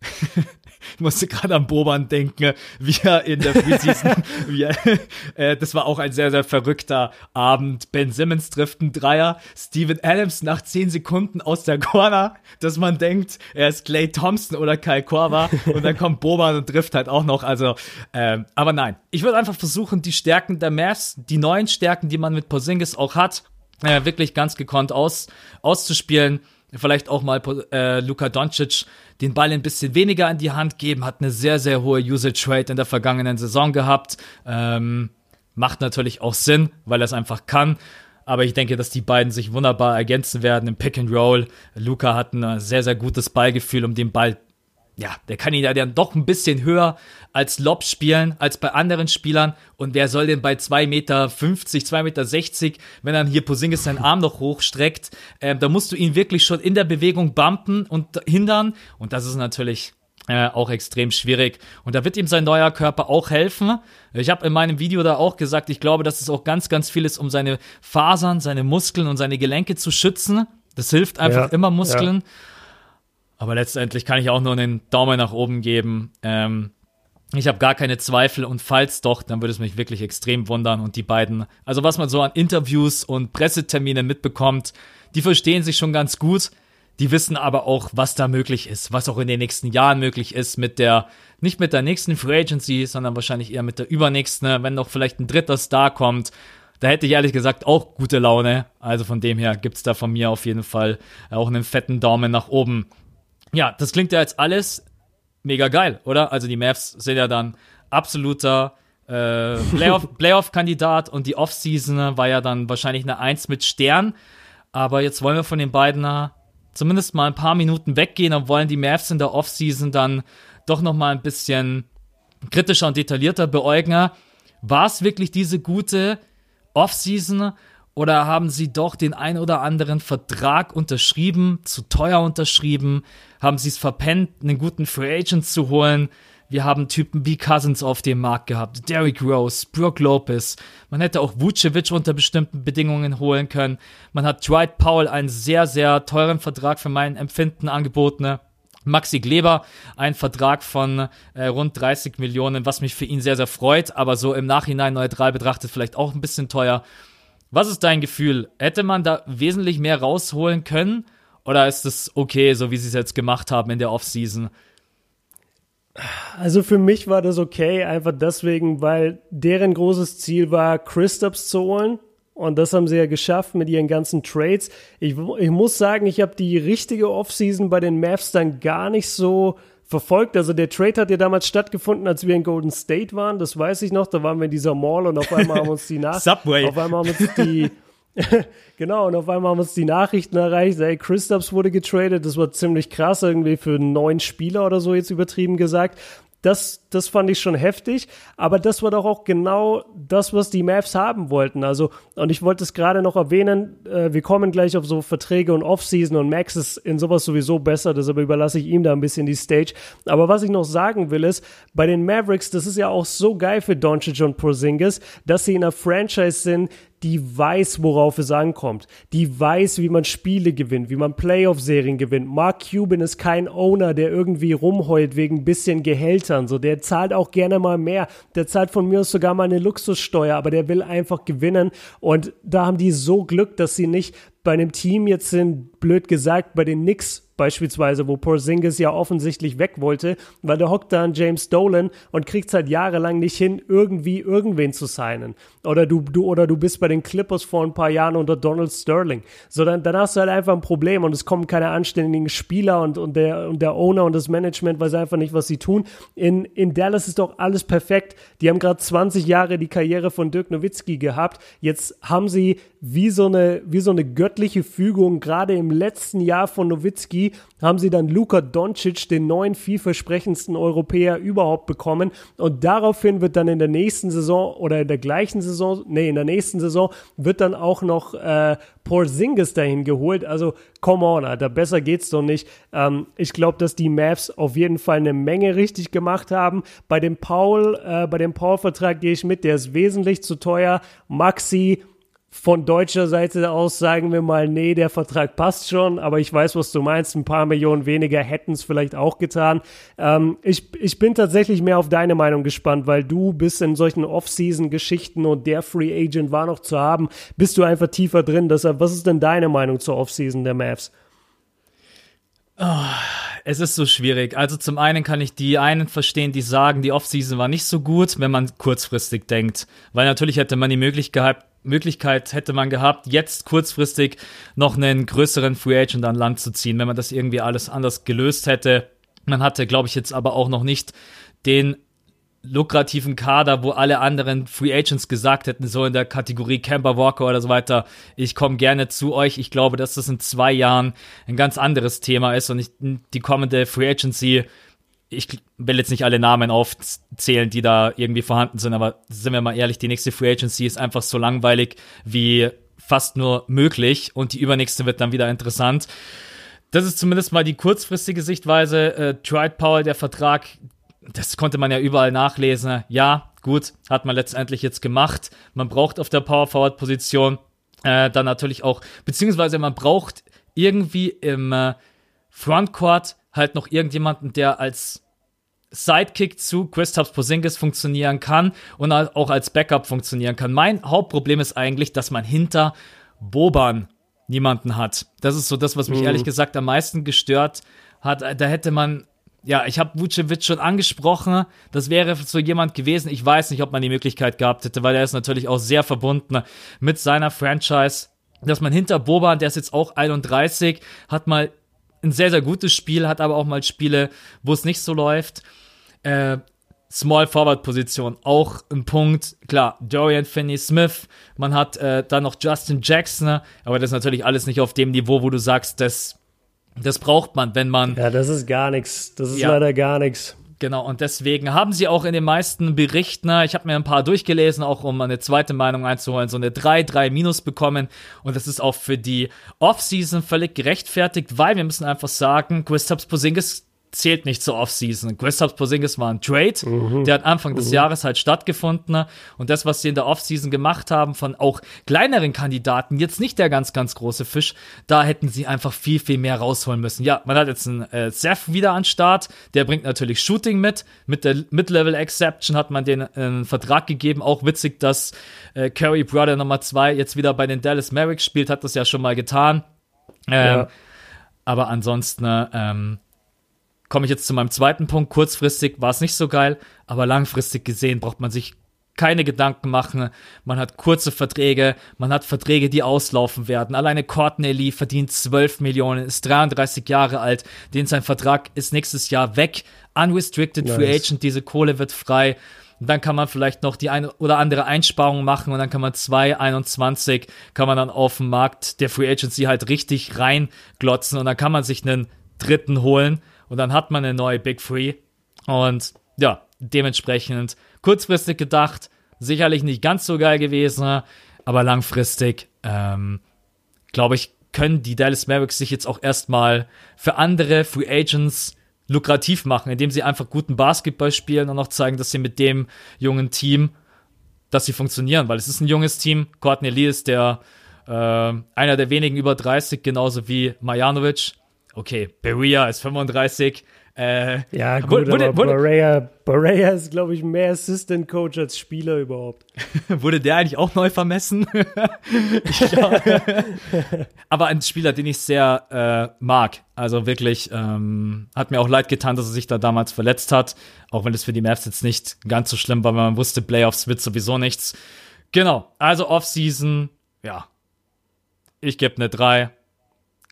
Speaker 1: Ich musste gerade an Boban denken, wie er in der Preseason, äh, das war auch ein sehr, sehr verrückter Abend. Ben Simmons trifft einen Dreier, Steven Adams nach 10 Sekunden aus der Corner, dass man denkt, er ist Clay Thompson oder Kai Korver und dann kommt Boban und trifft halt auch noch, also, äh, aber nein. Ich würde einfach versuchen, die Stärken der Mavs, die neuen Stärken, die man mit Porzingis auch hat, äh, wirklich ganz gekonnt aus, auszuspielen vielleicht auch mal äh, Luka Doncic den Ball ein bisschen weniger in die Hand geben, hat eine sehr, sehr hohe Usage Rate in der vergangenen Saison gehabt. Ähm, macht natürlich auch Sinn, weil er es einfach kann. Aber ich denke, dass die beiden sich wunderbar ergänzen werden im Pick and Roll. Luca hat ein sehr, sehr gutes Ballgefühl, um den Ball ja, der kann ihn ja dann doch ein bisschen höher als Lob spielen, als bei anderen Spielern. Und wer soll denn bei 2,50 Meter, 2,60 Meter, wenn dann hier Posingis seinen Arm noch hochstreckt, äh, da musst du ihn wirklich schon in der Bewegung bumpen und hindern. Und das ist natürlich äh, auch extrem schwierig. Und da wird ihm sein neuer Körper auch helfen. Ich habe in meinem Video da auch gesagt, ich glaube, dass es auch ganz, ganz viel ist, um seine Fasern, seine Muskeln und seine Gelenke zu schützen. Das hilft einfach ja, immer Muskeln. Ja. Aber letztendlich kann ich auch nur einen Daumen nach oben geben. Ähm, ich habe gar keine Zweifel und falls doch, dann würde es mich wirklich extrem wundern. Und die beiden, also was man so an Interviews und Presseterminen mitbekommt, die verstehen sich schon ganz gut. Die wissen aber auch, was da möglich ist, was auch in den nächsten Jahren möglich ist mit der, nicht mit der nächsten Free Agency, sondern wahrscheinlich eher mit der übernächsten, wenn noch vielleicht ein dritter Star kommt. Da hätte ich ehrlich gesagt auch gute Laune. Also von dem her gibt's da von mir auf jeden Fall auch einen fetten Daumen nach oben ja, das klingt ja jetzt alles mega geil, oder? Also die Mavs sind ja dann absoluter äh, Playoff-Kandidat Playoff und die Offseason war ja dann wahrscheinlich eine Eins mit Stern. Aber jetzt wollen wir von den beiden zumindest mal ein paar Minuten weggehen und wollen die Mavs in der Offseason dann doch noch mal ein bisschen kritischer und detaillierter beäugen. War es wirklich diese gute Offseason oder haben sie doch den ein oder anderen Vertrag unterschrieben, zu teuer unterschrieben? Haben sie es verpennt, einen guten Free Agent zu holen? Wir haben Typen wie Cousins auf dem Markt gehabt, Derrick Rose, Brooke Lopez. Man hätte auch Vucevic unter bestimmten Bedingungen holen können. Man hat Dwight Powell einen sehr, sehr teuren Vertrag für mein Empfinden angeboten. Maxi Gleber, ein Vertrag von äh, rund 30 Millionen, was mich für ihn sehr, sehr freut, aber so im Nachhinein neutral betrachtet vielleicht auch ein bisschen teuer. Was ist dein Gefühl? Hätte man da wesentlich mehr rausholen können? Oder ist es okay, so wie sie es jetzt gemacht haben in der Offseason?
Speaker 2: Also für mich war das okay, einfach deswegen, weil deren großes Ziel war, Christops zu holen. Und das haben sie ja geschafft mit ihren ganzen Trades. Ich, ich muss sagen, ich habe die richtige Offseason bei den Mavs dann gar nicht so verfolgt. Also der Trade hat ja damals stattgefunden, als wir in Golden State waren. Das weiß ich noch. Da waren wir in dieser Mall und auf einmal haben uns die Nach
Speaker 1: Subway.
Speaker 2: Auf einmal haben uns die genau, und auf einmal haben uns die Nachrichten erreicht, ey, Christaps wurde getradet, das war ziemlich krass, irgendwie für einen neuen Spieler oder so jetzt übertrieben gesagt. Das, das fand ich schon heftig, aber das war doch auch genau das, was die Mavs haben wollten. Also, und ich wollte es gerade noch erwähnen, äh, wir kommen gleich auf so Verträge und Offseason und Max ist in sowas sowieso besser, deshalb überlasse ich ihm da ein bisschen die Stage. Aber was ich noch sagen will, ist, bei den Mavericks, das ist ja auch so geil für Doncic und Porzingis, dass sie in einer Franchise sind, die weiß, worauf es ankommt. Die weiß, wie man Spiele gewinnt, wie man Playoff-Serien gewinnt. Mark Cuban ist kein Owner, der irgendwie rumheult wegen ein bisschen Gehältern. So, der zahlt auch gerne mal mehr. Der zahlt von mir aus sogar mal eine Luxussteuer, aber der will einfach gewinnen. Und da haben die so Glück, dass sie nicht bei einem Team jetzt sind, blöd gesagt, bei den Knicks beispielsweise, wo Porzingis ja offensichtlich weg wollte, weil der hockt da an James Dolan und kriegt seit jahrelang nicht hin, irgendwie irgendwen zu signen. Oder du, du, oder du bist bei den Clippers vor ein paar Jahren unter Donald Sterling. So, dann, dann hast du halt einfach ein Problem und es kommen keine anständigen Spieler und, und, der, und der Owner und das Management weiß einfach nicht, was sie tun. In, in Dallas ist doch alles perfekt. Die haben gerade 20 Jahre die Karriere von Dirk Nowitzki gehabt. Jetzt haben sie wie so eine, wie so eine göttliche Fügung, gerade im letzten Jahr von Nowitzki, haben sie dann Luka Doncic, den neuen, vielversprechendsten Europäer überhaupt bekommen. Und daraufhin wird dann in der nächsten Saison oder in der gleichen Saison, nee, in der nächsten Saison wird dann auch noch äh, Porzingis dahin geholt. Also, come on, Alter, besser geht's doch nicht. Ähm, ich glaube, dass die Mavs auf jeden Fall eine Menge richtig gemacht haben. Bei dem Paul, äh, bei dem Paul-Vertrag gehe ich mit, der ist wesentlich zu teuer. Maxi, von deutscher Seite aus sagen wir mal, nee, der Vertrag passt schon, aber ich weiß, was du meinst. Ein paar Millionen weniger hätten es vielleicht auch getan. Ähm, ich, ich bin tatsächlich mehr auf deine Meinung gespannt, weil du bist in solchen Off-Season-Geschichten und der Free Agent war noch zu haben, bist du einfach tiefer drin. Deshalb, was ist denn deine Meinung zur Off-Season der Mavs?
Speaker 1: Oh, es ist so schwierig. Also zum einen kann ich die einen verstehen, die sagen, die Offseason war nicht so gut, wenn man kurzfristig denkt. Weil natürlich hätte man die Möglichkeit, Möglichkeit hätte man gehabt, jetzt kurzfristig noch einen größeren Free Agent an Land zu ziehen, wenn man das irgendwie alles anders gelöst hätte. Man hatte, glaube ich, jetzt aber auch noch nicht den lukrativen Kader, wo alle anderen Free Agents gesagt hätten, so in der Kategorie Camper Walker oder so weiter, ich komme gerne zu euch. Ich glaube, dass das in zwei Jahren ein ganz anderes Thema ist und ich, die kommende Free Agency ich will jetzt nicht alle Namen aufzählen, die da irgendwie vorhanden sind, aber sind wir mal ehrlich, die nächste Free Agency ist einfach so langweilig wie fast nur möglich und die übernächste wird dann wieder interessant. Das ist zumindest mal die kurzfristige Sichtweise. Äh, Tried Powell, der Vertrag, das konnte man ja überall nachlesen. Ja, gut, hat man letztendlich jetzt gemacht. Man braucht auf der Power Forward Position äh, dann natürlich auch, beziehungsweise man braucht irgendwie im äh, Frontcourt halt noch irgendjemanden, der als Sidekick zu Kristaps Porzingis funktionieren kann und auch als Backup funktionieren kann. Mein Hauptproblem ist eigentlich, dass man hinter Boban niemanden hat. Das ist so das, was mich mhm. ehrlich gesagt am meisten gestört hat. Da hätte man ja, ich habe Vucevic schon angesprochen. Das wäre so jemand gewesen. Ich weiß nicht, ob man die Möglichkeit gehabt hätte, weil er ist natürlich auch sehr verbunden mit seiner Franchise. Dass man hinter Boban, der ist jetzt auch 31, hat mal ein sehr, sehr gutes Spiel, hat aber auch mal Spiele, wo es nicht so läuft. Äh, Small Forward Position auch ein Punkt. Klar, Dorian Finney-Smith, man hat äh, dann noch Justin Jackson, aber das ist natürlich alles nicht auf dem Niveau, wo du sagst, das, das braucht man, wenn man.
Speaker 2: Ja, das ist gar nichts. Das ist ja, leider gar nichts.
Speaker 1: Genau, und deswegen haben sie auch in den meisten Berichten, ich habe mir ein paar durchgelesen, auch um eine zweite Meinung einzuholen, so eine 3-3 Minus bekommen. Und das ist auch für die Offseason völlig gerechtfertigt, weil wir müssen einfach sagen, Kristaps Posingis zählt nicht zur Offseason. Kristaps Porzingis war ein Trade, mhm. der hat Anfang des mhm. Jahres halt stattgefunden und das, was sie in der Offseason gemacht haben von auch kleineren Kandidaten, jetzt nicht der ganz, ganz große Fisch, da hätten sie einfach viel, viel mehr rausholen müssen. Ja, man hat jetzt einen äh, Seth wieder an Start, der bringt natürlich Shooting mit, mit der Mid-Level Exception hat man den äh, einen Vertrag gegeben, auch witzig, dass äh, Curry Brother Nummer 2 jetzt wieder bei den Dallas Mavericks spielt, hat das ja schon mal getan. Ähm, ja. Aber ansonsten, ähm, komme ich jetzt zu meinem zweiten Punkt. Kurzfristig war es nicht so geil, aber langfristig gesehen braucht man sich keine Gedanken machen. Man hat kurze Verträge, man hat Verträge, die auslaufen werden. Alleine Courtney Lee verdient 12 Millionen, ist 33 Jahre alt, den sein Vertrag ist nächstes Jahr weg. Unrestricted nice. Free Agent, diese Kohle wird frei. Und dann kann man vielleicht noch die eine oder andere Einsparung machen und dann kann man 2,21 kann man dann auf dem Markt der Free Agency halt richtig reinglotzen und dann kann man sich einen dritten holen und dann hat man eine neue Big Free. Und ja, dementsprechend kurzfristig gedacht, sicherlich nicht ganz so geil gewesen, aber langfristig, ähm, glaube ich, können die Dallas Mavericks sich jetzt auch erstmal für andere Free Agents lukrativ machen, indem sie einfach guten Basketball spielen und auch zeigen, dass sie mit dem jungen Team, dass sie funktionieren, weil es ist ein junges Team. Courtney Lee ist der äh, einer der wenigen über 30, genauso wie Majanovic okay, Berea ist 35.
Speaker 2: Äh, ja, gut, wurde, aber Berea, Berea ist, glaube ich, mehr Assistant Coach als Spieler überhaupt.
Speaker 1: wurde der eigentlich auch neu vermessen? aber ein Spieler, den ich sehr äh, mag. Also wirklich, ähm, hat mir auch leid getan, dass er sich da damals verletzt hat. Auch wenn es für die Mavs jetzt nicht ganz so schlimm war, weil man wusste, Playoffs wird sowieso nichts. Genau, also Offseason, ja. Ich gebe eine 3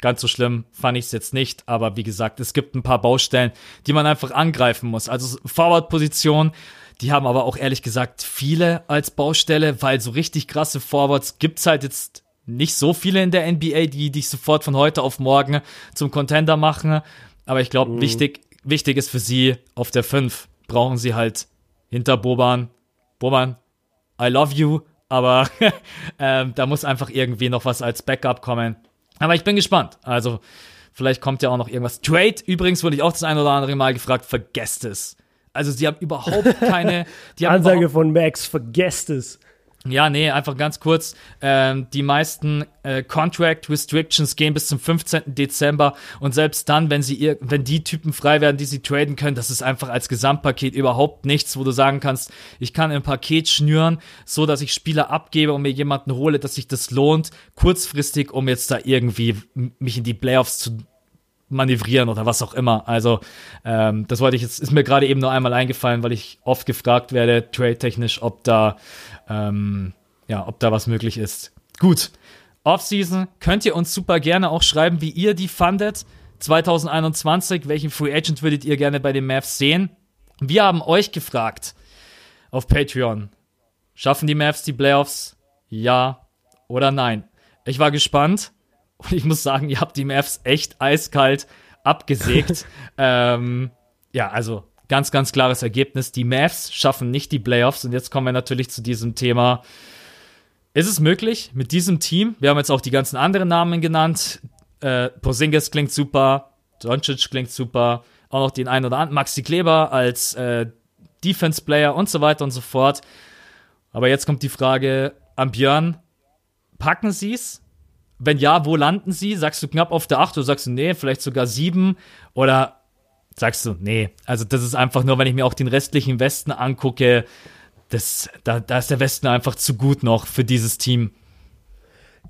Speaker 1: Ganz so schlimm fand ich es jetzt nicht, aber wie gesagt, es gibt ein paar Baustellen, die man einfach angreifen muss. Also Forward-Position, die haben aber auch ehrlich gesagt viele als Baustelle, weil so richtig krasse Forwards gibt's halt jetzt nicht so viele in der NBA, die dich sofort von heute auf morgen zum Contender machen. Aber ich glaube, mhm. wichtig, wichtig ist für sie auf der 5 brauchen sie halt hinter Boban. Boban, I love you, aber ähm, da muss einfach irgendwie noch was als Backup kommen. Aber ich bin gespannt. Also, vielleicht kommt ja auch noch irgendwas. Trade, übrigens wurde ich auch das ein oder andere Mal gefragt, vergesst es. Also, sie haben überhaupt keine.
Speaker 2: Ansage von Max, vergesst es.
Speaker 1: Ja, nee, einfach ganz kurz. Ähm, die meisten äh, Contract Restrictions gehen bis zum 15. Dezember und selbst dann, wenn sie ihr, wenn die Typen frei werden, die sie traden können, das ist einfach als Gesamtpaket überhaupt nichts, wo du sagen kannst, ich kann ein Paket schnüren, so dass ich Spieler abgebe und mir jemanden hole, dass sich das lohnt, kurzfristig, um jetzt da irgendwie mich in die Playoffs zu manövrieren oder was auch immer. Also ähm, das wollte ich jetzt, ist mir gerade eben nur einmal eingefallen, weil ich oft gefragt werde, trade-technisch, ob da ähm, ja, ob da was möglich ist. Gut. Offseason könnt ihr uns super gerne auch schreiben, wie ihr die fandet. 2021, welchen Free Agent würdet ihr gerne bei den Mavs sehen? Wir haben euch gefragt auf Patreon. Schaffen die Mavs die Playoffs? Ja oder nein? Ich war gespannt und ich muss sagen, ihr habt die Mavs echt eiskalt abgesägt. ähm, ja, also ganz, ganz klares Ergebnis. Die Mavs schaffen nicht die Playoffs. Und jetzt kommen wir natürlich zu diesem Thema. Ist es möglich mit diesem Team? Wir haben jetzt auch die ganzen anderen Namen genannt. Äh, Porzingis klingt super, Doncic klingt super, auch noch den einen oder anderen, Maxi Kleber als äh, Defense-Player und so weiter und so fort. Aber jetzt kommt die Frage an Björn. Packen sie es? Wenn ja, wo landen sie? Sagst du knapp auf der 8 oder sagst du, nee, vielleicht sogar 7? Oder sagst du, nee, also das ist einfach nur, wenn ich mir auch den restlichen Westen angucke, das, da, da ist der Westen einfach zu gut noch für dieses Team.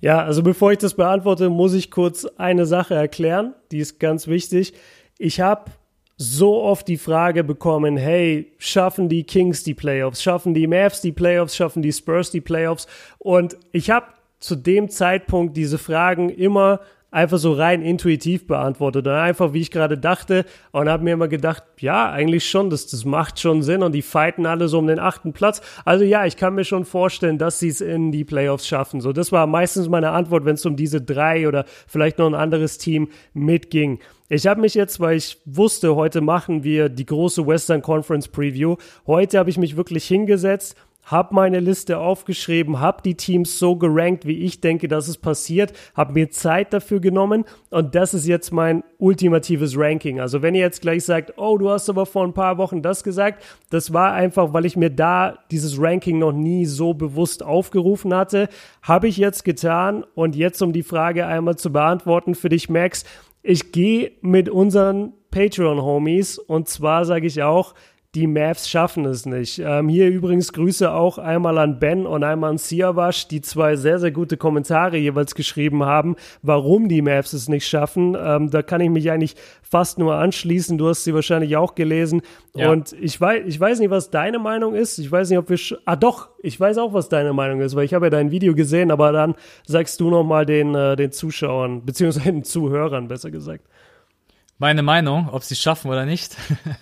Speaker 2: Ja, also bevor ich das beantworte, muss ich kurz eine Sache erklären, die ist ganz wichtig. Ich habe so oft die Frage bekommen, hey, schaffen die Kings die Playoffs, schaffen die Mavs die Playoffs, schaffen die Spurs die Playoffs? Und ich habe zu dem Zeitpunkt diese Fragen immer einfach so rein intuitiv beantwortet. Und einfach, wie ich gerade dachte, und habe mir immer gedacht, ja, eigentlich schon, das, das macht schon Sinn und die fighten alle so um den achten Platz. Also ja, ich kann mir schon vorstellen, dass sie es in die Playoffs schaffen. So, das war meistens meine Antwort, wenn es um diese drei oder vielleicht noch ein anderes Team mitging. Ich habe mich jetzt, weil ich wusste, heute machen wir die große Western Conference Preview. Heute habe ich mich wirklich hingesetzt habe meine Liste aufgeschrieben, habe die Teams so gerankt, wie ich denke, dass es passiert, habe mir Zeit dafür genommen und das ist jetzt mein ultimatives Ranking. Also wenn ihr jetzt gleich sagt, oh, du hast aber vor ein paar Wochen das gesagt, das war einfach, weil ich mir da dieses Ranking noch nie so bewusst aufgerufen hatte, habe ich jetzt getan und jetzt um die Frage einmal zu beantworten für dich, Max, ich gehe mit unseren Patreon-Homies und zwar sage ich auch, die Mavs schaffen es nicht. Ähm, hier übrigens Grüße auch einmal an Ben und einmal an Siawash, die zwei sehr, sehr gute Kommentare jeweils geschrieben haben, warum die Mavs es nicht schaffen. Ähm, da kann ich mich eigentlich fast nur anschließen. Du hast sie wahrscheinlich auch gelesen. Ja. Und ich weiß, ich weiß nicht, was deine Meinung ist. Ich weiß nicht, ob wir. Ah, doch, ich weiß auch, was deine Meinung ist, weil ich habe ja dein Video gesehen, aber dann sagst du nochmal den, äh, den Zuschauern, beziehungsweise den Zuhörern, besser gesagt.
Speaker 1: Meine Meinung, ob sie es schaffen oder nicht.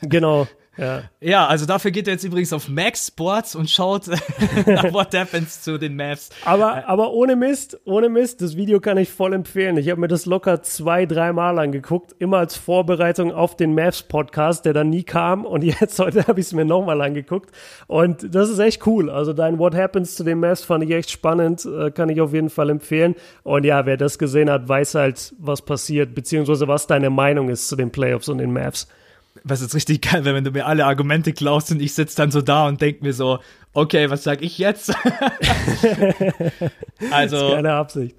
Speaker 2: genau.
Speaker 1: Ja. ja, also dafür geht er jetzt übrigens auf Max Sports und schaut nach What Happens zu den Mavs.
Speaker 2: Aber, aber ohne Mist, ohne Mist, das Video kann ich voll empfehlen. Ich habe mir das locker zwei, dreimal angeguckt, immer als Vorbereitung auf den Mavs Podcast, der dann nie kam. Und jetzt heute habe ich es mir nochmal angeguckt. Und das ist echt cool. Also dein What Happens zu den Mavs fand ich echt spannend, äh, kann ich auf jeden Fall empfehlen. Und ja, wer das gesehen hat, weiß halt, was passiert, beziehungsweise was deine Meinung ist zu den Playoffs und den Mavs
Speaker 1: was jetzt richtig geil wäre, wenn du mir alle Argumente klaust und ich sitze dann so da und denk mir so, okay, was sag ich jetzt?
Speaker 2: also. Das ist keine Absicht.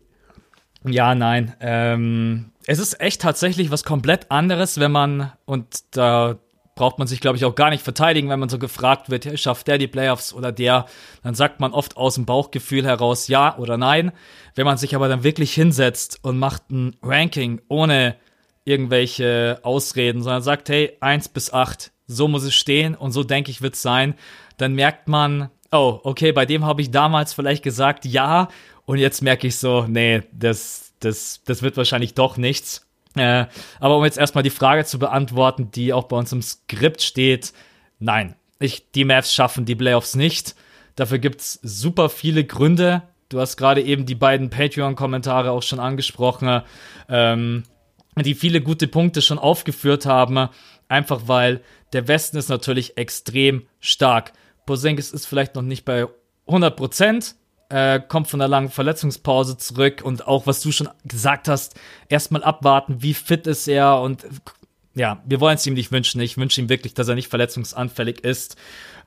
Speaker 1: Ja, nein. Ähm, es ist echt tatsächlich was komplett anderes, wenn man, und da braucht man sich, glaube ich, auch gar nicht verteidigen, wenn man so gefragt wird, schafft der die Playoffs oder der, dann sagt man oft aus dem Bauchgefühl heraus ja oder nein. Wenn man sich aber dann wirklich hinsetzt und macht ein Ranking ohne irgendwelche Ausreden, sondern sagt, hey, eins bis acht, so muss es stehen und so denke ich wird es sein, dann merkt man, oh, okay, bei dem habe ich damals vielleicht gesagt ja und jetzt merke ich so, nee, das, das, das wird wahrscheinlich doch nichts. Äh, aber um jetzt erstmal die Frage zu beantworten, die auch bei uns im Skript steht, nein, ich, die Mavs schaffen die Playoffs nicht. Dafür gibt's super viele Gründe. Du hast gerade eben die beiden Patreon-Kommentare auch schon angesprochen. Ähm, die viele gute Punkte schon aufgeführt haben, einfach weil der Westen ist natürlich extrem stark. Porzingis ist vielleicht noch nicht bei 100 Prozent, äh, kommt von einer langen Verletzungspause zurück und auch was du schon gesagt hast, erstmal abwarten, wie fit ist er und ja, wir wollen es ihm nicht wünschen. Ich wünsche ihm wirklich, dass er nicht verletzungsanfällig ist.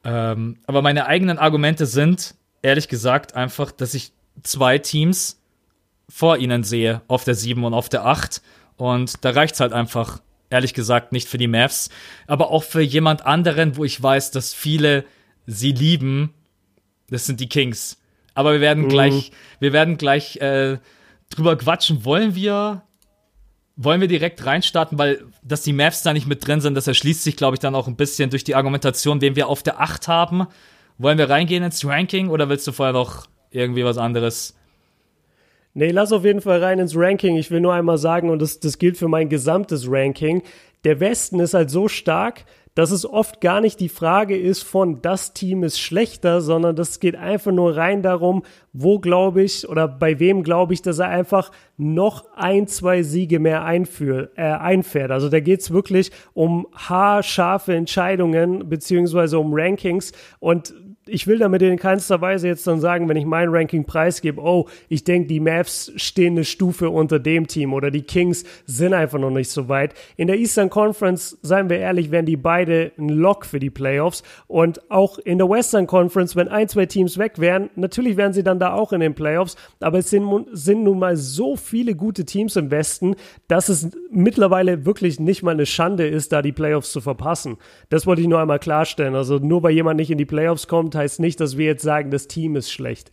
Speaker 1: Ähm, aber meine eigenen Argumente sind, ehrlich gesagt einfach, dass ich zwei Teams vor ihnen sehe, auf der 7 und auf der 8. Und da reicht's halt einfach, ehrlich gesagt, nicht für die Mavs. Aber auch für jemand anderen, wo ich weiß, dass viele sie lieben, das sind die Kings. Aber wir werden mhm. gleich, wir werden gleich äh, drüber quatschen. Wollen wir, wollen wir direkt reinstarten, weil dass die Mavs da nicht mit drin sind, das erschließt sich, glaube ich, dann auch ein bisschen durch die Argumentation, wen wir auf der 8 haben. Wollen wir reingehen ins Ranking oder willst du vorher noch irgendwie was anderes
Speaker 2: Nee, lass auf jeden Fall rein ins Ranking. Ich will nur einmal sagen, und das, das gilt für mein gesamtes Ranking, der Westen ist halt so stark, dass es oft gar nicht die Frage ist von das Team ist schlechter, sondern das geht einfach nur rein darum, wo glaube ich oder bei wem glaube ich, dass er einfach noch ein, zwei Siege mehr einführ, äh, einfährt. Also da geht es wirklich um haarscharfe Entscheidungen beziehungsweise um Rankings und ich will damit in keinster Weise jetzt dann sagen, wenn ich mein Ranking preisgebe, oh, ich denke, die Mavs stehen eine Stufe unter dem Team oder die Kings sind einfach noch nicht so weit. In der Eastern Conference, seien wir ehrlich, wären die beide ein Lock für die Playoffs und auch in der Western Conference, wenn ein, zwei Teams weg wären, natürlich wären sie dann da auch in den Playoffs, aber es sind, sind nun mal so viele gute Teams im Westen, dass es mittlerweile wirklich nicht mal eine Schande ist, da die Playoffs zu verpassen. Das wollte ich nur einmal klarstellen. Also nur weil jemand nicht in die Playoffs kommt, heißt nicht, dass wir jetzt sagen, das Team ist schlecht.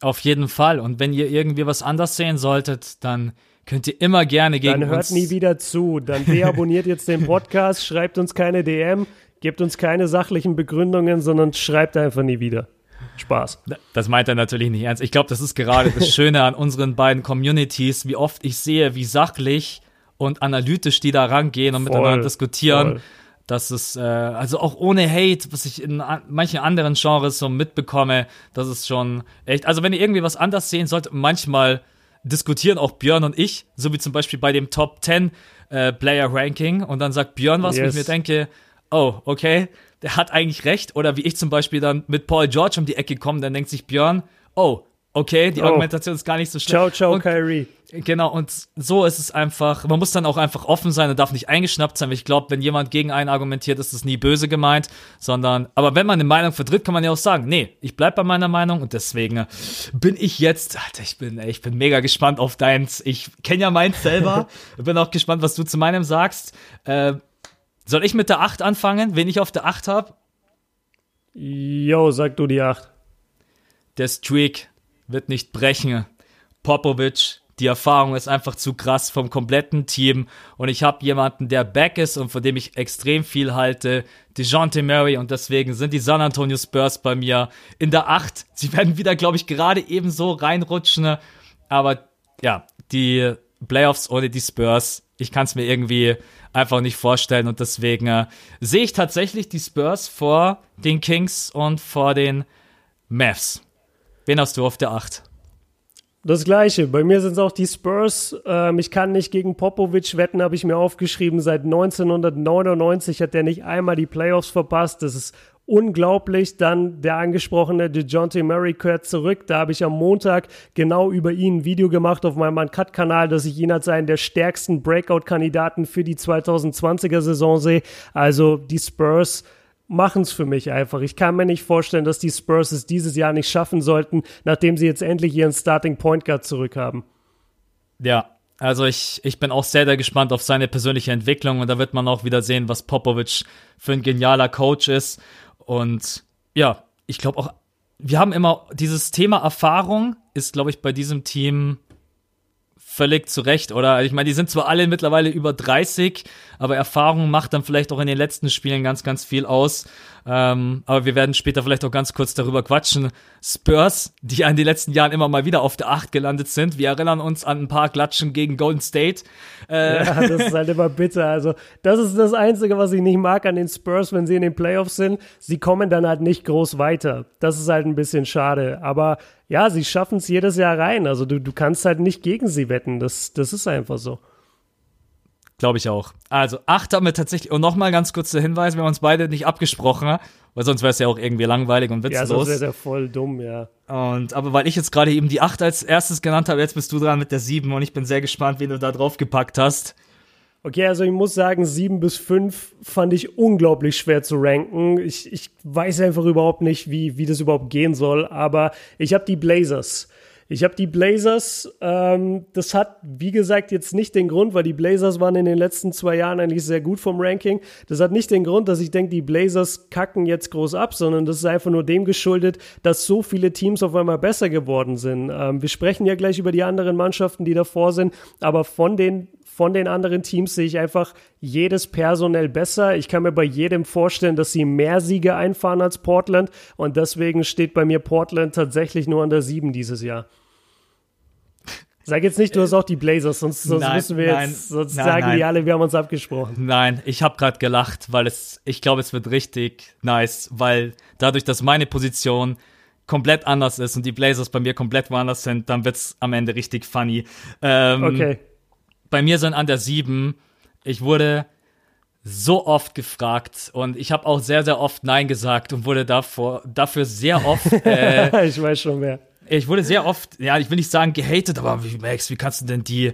Speaker 1: Auf jeden Fall. Und wenn ihr irgendwie was anders sehen solltet, dann könnt ihr immer gerne gegen
Speaker 2: Dann hört
Speaker 1: uns
Speaker 2: nie wieder zu. Dann deabonniert jetzt den Podcast, schreibt uns keine DM, gebt uns keine sachlichen Begründungen, sondern schreibt einfach nie wieder. Spaß.
Speaker 1: Das meint er natürlich nicht ernst. Ich glaube, das ist gerade das Schöne an unseren beiden Communities, wie oft ich sehe, wie sachlich und analytisch die da rangehen und voll, miteinander diskutieren. Voll dass es, äh, also auch ohne Hate, was ich in an, manchen anderen Genres so mitbekomme, das ist schon echt, also wenn ihr irgendwie was anders sehen sollt, manchmal diskutieren auch Björn und ich, so wie zum Beispiel bei dem Top 10 äh, Player Ranking und dann sagt Björn was, yes. wo ich mir denke, oh, okay, der hat eigentlich recht oder wie ich zum Beispiel dann mit Paul George um die Ecke komme, dann denkt sich Björn, oh, okay, die oh. Argumentation ist gar nicht so schlecht.
Speaker 2: Ciao, ciao, und, Kyrie.
Speaker 1: Genau, und so ist es einfach, man muss dann auch einfach offen sein und darf nicht eingeschnappt sein, weil ich glaube, wenn jemand gegen einen argumentiert, ist es nie böse gemeint, sondern, aber wenn man eine Meinung vertritt, kann man ja auch sagen, nee, ich bleib bei meiner Meinung und deswegen bin ich jetzt, Alter, ich bin, ich bin mega gespannt auf deins, ich kenne ja meins selber, bin auch gespannt, was du zu meinem sagst. Äh, soll ich mit der 8 anfangen, wen ich auf der 8 hab?
Speaker 2: Jo, sag du die 8.
Speaker 1: Der Streak wird nicht brechen. Popovic die Erfahrung ist einfach zu krass vom kompletten Team und ich habe jemanden, der back ist und von dem ich extrem viel halte, DeJounte Murray und deswegen sind die San Antonio Spurs bei mir in der 8. Sie werden wieder, glaube ich, gerade ebenso reinrutschen, aber ja, die Playoffs ohne die Spurs, ich kann es mir irgendwie einfach nicht vorstellen und deswegen äh, sehe ich tatsächlich die Spurs vor den Kings und vor den Mavs. Wen hast du auf der 8?
Speaker 2: Das gleiche. Bei mir sind es auch die Spurs. Ähm, ich kann nicht gegen Popovic wetten, habe ich mir aufgeschrieben. Seit 1999 hat er nicht einmal die Playoffs verpasst. Das ist unglaublich. Dann der angesprochene DeJounte Murray kehrt zurück. Da habe ich am Montag genau über ihn ein Video gemacht auf meinem Uncut-Kanal, dass ich ihn als einen der stärksten Breakout-Kandidaten für die 2020er Saison sehe. Also die Spurs machen es für mich einfach. Ich kann mir nicht vorstellen, dass die Spurs es dieses Jahr nicht schaffen sollten, nachdem sie jetzt endlich ihren Starting Point Guard zurückhaben.
Speaker 1: Ja, also ich, ich bin auch sehr, sehr gespannt auf seine persönliche Entwicklung und da wird man auch wieder sehen, was Popovic für ein genialer Coach ist. Und ja, ich glaube auch, wir haben immer dieses Thema Erfahrung ist, glaube ich, bei diesem Team völlig zu Recht, oder? Ich meine, die sind zwar alle mittlerweile über 30, aber Erfahrung macht dann vielleicht auch in den letzten Spielen ganz, ganz viel aus. Ähm, aber wir werden später vielleicht auch ganz kurz darüber quatschen. Spurs, die ja in den letzten Jahren immer mal wieder auf der Acht gelandet sind. Wir erinnern uns an ein paar Klatschen gegen Golden State.
Speaker 2: Äh, ja, das ist halt immer bitter. Also, das ist das Einzige, was ich nicht mag an den Spurs, wenn sie in den Playoffs sind. Sie kommen dann halt nicht groß weiter. Das ist halt ein bisschen schade. Aber ja, sie schaffen es jedes Jahr rein. Also, du, du kannst halt nicht gegen sie wetten. Das, das ist einfach so.
Speaker 1: Glaube ich auch. Also, acht haben wir tatsächlich, und nochmal ganz kurz der Hinweis, wir haben uns beide nicht abgesprochen, weil sonst wäre es ja auch irgendwie langweilig und witzlos. Ja, sonst
Speaker 2: wäre ja voll dumm, ja.
Speaker 1: Und, aber weil ich jetzt gerade eben die acht als erstes genannt habe, jetzt bist du dran mit der sieben und ich bin sehr gespannt, wen du da drauf gepackt hast.
Speaker 2: Okay, also ich muss sagen, sieben bis fünf fand ich unglaublich schwer zu ranken. Ich, ich weiß einfach überhaupt nicht, wie, wie das überhaupt gehen soll, aber ich habe die Blazers. Ich habe die Blazers, ähm, das hat, wie gesagt, jetzt nicht den Grund, weil die Blazers waren in den letzten zwei Jahren eigentlich sehr gut vom Ranking. Das hat nicht den Grund, dass ich denke, die Blazers kacken jetzt groß ab, sondern das ist einfach nur dem geschuldet, dass so viele Teams auf einmal besser geworden sind. Ähm, wir sprechen ja gleich über die anderen Mannschaften, die davor sind, aber von den von den anderen Teams sehe ich einfach jedes personell besser. Ich kann mir bei jedem vorstellen, dass sie mehr Siege einfahren als Portland und deswegen steht bei mir Portland tatsächlich nur an der 7 dieses Jahr. Sag jetzt nicht, du hast auch die Blazers, sonst, sonst nein, müssen wir nein, jetzt, sonst nein, sagen die alle, wir haben uns abgesprochen.
Speaker 1: Nein, ich habe gerade gelacht, weil es, ich glaube, es wird richtig nice, weil dadurch, dass meine Position komplett anders ist und die Blazers bei mir komplett woanders sind, dann wird's am Ende richtig funny. Ähm, okay bei mir sind an der 7. Ich wurde so oft gefragt und ich habe auch sehr, sehr oft Nein gesagt und wurde davor, dafür sehr oft.
Speaker 2: Äh, ich weiß schon wer.
Speaker 1: Ich wurde sehr oft, ja, ich will nicht sagen gehatet, aber wie, Max, wie kannst du denn die?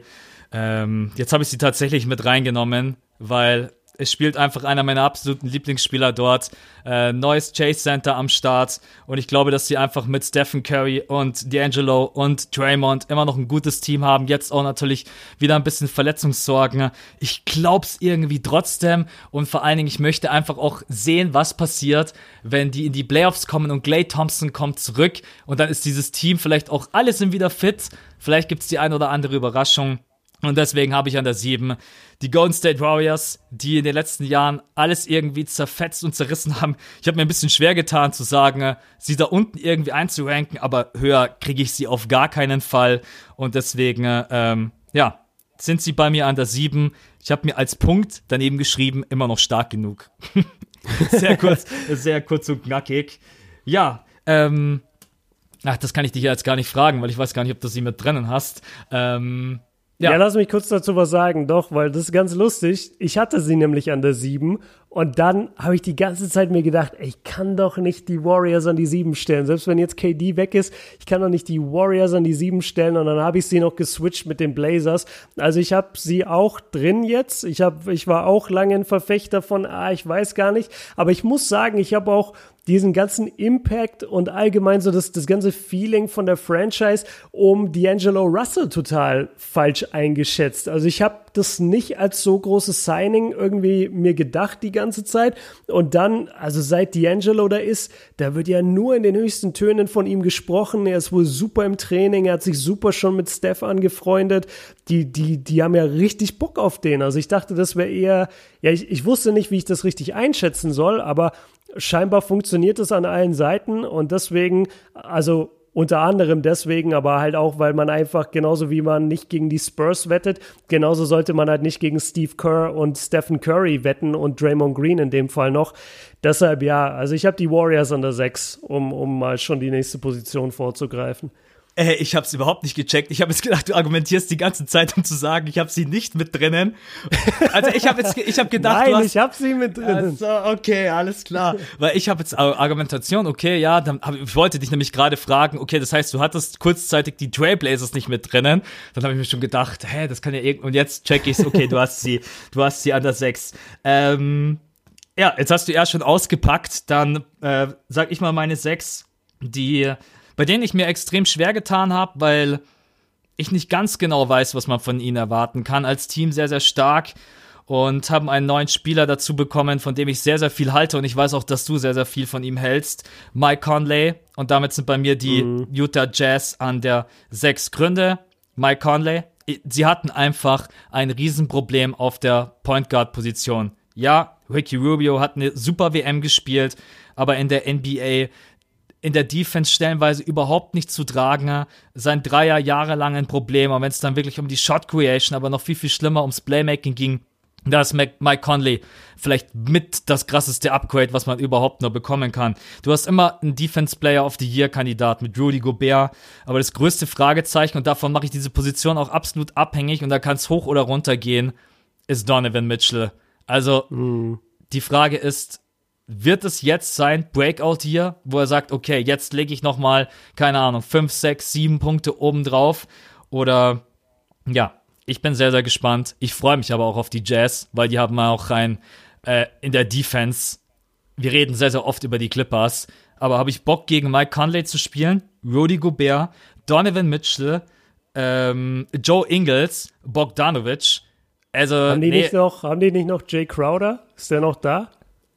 Speaker 1: Ähm, jetzt habe ich sie tatsächlich mit reingenommen, weil es spielt einfach einer meiner absoluten Lieblingsspieler dort. Äh, neues Chase Center am Start. Und ich glaube, dass sie einfach mit Stephen Curry und D'Angelo und Draymond immer noch ein gutes Team haben. Jetzt auch natürlich wieder ein bisschen Verletzungssorgen. Ich glaub's irgendwie trotzdem. Und vor allen Dingen, ich möchte einfach auch sehen, was passiert, wenn die in die Playoffs kommen und Clay Thompson kommt zurück. Und dann ist dieses Team vielleicht auch alle sind wieder fit. Vielleicht gibt's die ein oder andere Überraschung. Und deswegen habe ich an der 7 die Golden State Warriors, die in den letzten Jahren alles irgendwie zerfetzt und zerrissen haben. Ich habe mir ein bisschen schwer getan zu sagen, sie da unten irgendwie einzuranken, aber höher kriege ich sie auf gar keinen Fall. Und deswegen, ähm, ja, sind sie bei mir an der 7. Ich habe mir als Punkt daneben geschrieben, immer noch stark genug. sehr kurz, sehr kurz und knackig. Ja, ähm, ach, das kann ich dich jetzt gar nicht fragen, weil ich weiß gar nicht, ob du sie mit drinnen hast. Ähm,
Speaker 2: ja. ja, lass mich kurz dazu was sagen, doch, weil das ist ganz lustig. Ich hatte sie nämlich an der 7 und dann habe ich die ganze Zeit mir gedacht, ey, ich kann doch nicht die Warriors an die 7 stellen. Selbst wenn jetzt KD weg ist, ich kann doch nicht die Warriors an die 7 stellen und dann habe ich sie noch geswitcht mit den Blazers. Also ich habe sie auch drin jetzt. Ich, hab, ich war auch lange ein Verfechter von, ah, ich weiß gar nicht. Aber ich muss sagen, ich habe auch diesen ganzen Impact und allgemein so das, das ganze Feeling von der Franchise um D'Angelo Russell total falsch eingeschätzt. Also ich habe das nicht als so großes Signing irgendwie mir gedacht die ganze Zeit. Und dann, also seit D'Angelo da ist, da wird ja nur in den höchsten Tönen von ihm gesprochen. Er ist wohl super im Training, er hat sich super schon mit Steph angefreundet. Die, die, die haben ja richtig Bock auf den. Also ich dachte, das wäre eher, ja, ich, ich wusste nicht, wie ich das richtig einschätzen soll, aber scheinbar funktioniert es an allen Seiten und deswegen, also unter anderem deswegen, aber halt auch, weil man einfach genauso wie man nicht gegen die Spurs wettet, genauso sollte man halt nicht gegen Steve Kerr und Stephen Curry wetten und Draymond Green in dem Fall noch. Deshalb ja, also ich habe die Warriors an der 6, um, um mal schon die nächste Position vorzugreifen.
Speaker 1: Äh, ich habe es überhaupt nicht gecheckt. Ich habe jetzt gedacht, du argumentierst die ganze Zeit, um zu sagen, ich habe sie nicht mit drinnen. Also ich habe jetzt, ich habe gedacht,
Speaker 2: Nein, du hast, ich habe sie mit drinnen.
Speaker 1: Also, okay, alles klar. Weil ich habe jetzt Argumentation, okay, ja, dann hab, ich wollte dich nämlich gerade fragen, okay, das heißt, du hattest kurzzeitig die Trailblazers nicht mit drinnen. Dann habe ich mir schon gedacht, hä, das kann ja irgendwie, und jetzt check ich's, okay, du hast sie, du hast sie an der 6. Ähm, ja, jetzt hast du erst schon ausgepackt, dann äh, sag ich mal meine 6, die bei denen ich mir extrem schwer getan habe, weil ich nicht ganz genau weiß, was man von ihnen erwarten kann. Als Team sehr, sehr stark und haben einen neuen Spieler dazu bekommen, von dem ich sehr, sehr viel halte und ich weiß auch, dass du sehr, sehr viel von ihm hältst. Mike Conley und damit sind bei mir die mhm. Utah Jazz an der sechs Gründe. Mike Conley, sie hatten einfach ein Riesenproblem auf der Point Guard Position. Ja, Ricky Rubio hat eine super WM gespielt, aber in der NBA in der Defense stellenweise überhaupt nicht zu tragen. Sein Dreier jahrelang ein Problem, und wenn es dann wirklich um die Shot Creation, aber noch viel, viel schlimmer ums Playmaking ging, da ist Mike Conley vielleicht mit das krasseste Upgrade, was man überhaupt nur bekommen kann. Du hast immer einen Defense Player of the Year Kandidat mit Rudy Gobert, aber das größte Fragezeichen, und davon mache ich diese Position auch absolut abhängig, und da kann es hoch oder runter gehen, ist Donovan Mitchell. Also, mm. die Frage ist, wird es jetzt sein Breakout hier, wo er sagt, okay, jetzt lege ich noch mal, keine Ahnung, 5, 6, 7 Punkte oben drauf oder ja, Ich bin sehr, sehr gespannt. Ich freue mich aber auch auf die Jazz, weil die haben auch rein äh, in der Defense. Wir reden sehr, sehr oft über die Clippers, aber habe ich Bock gegen Mike Conley zu spielen, Rudy Gobert, Donovan Mitchell, ähm, Joe Ingles, Bogdanovic. Also,
Speaker 2: haben die, nee. nicht noch, haben die nicht noch Jay Crowder? Ist der noch da?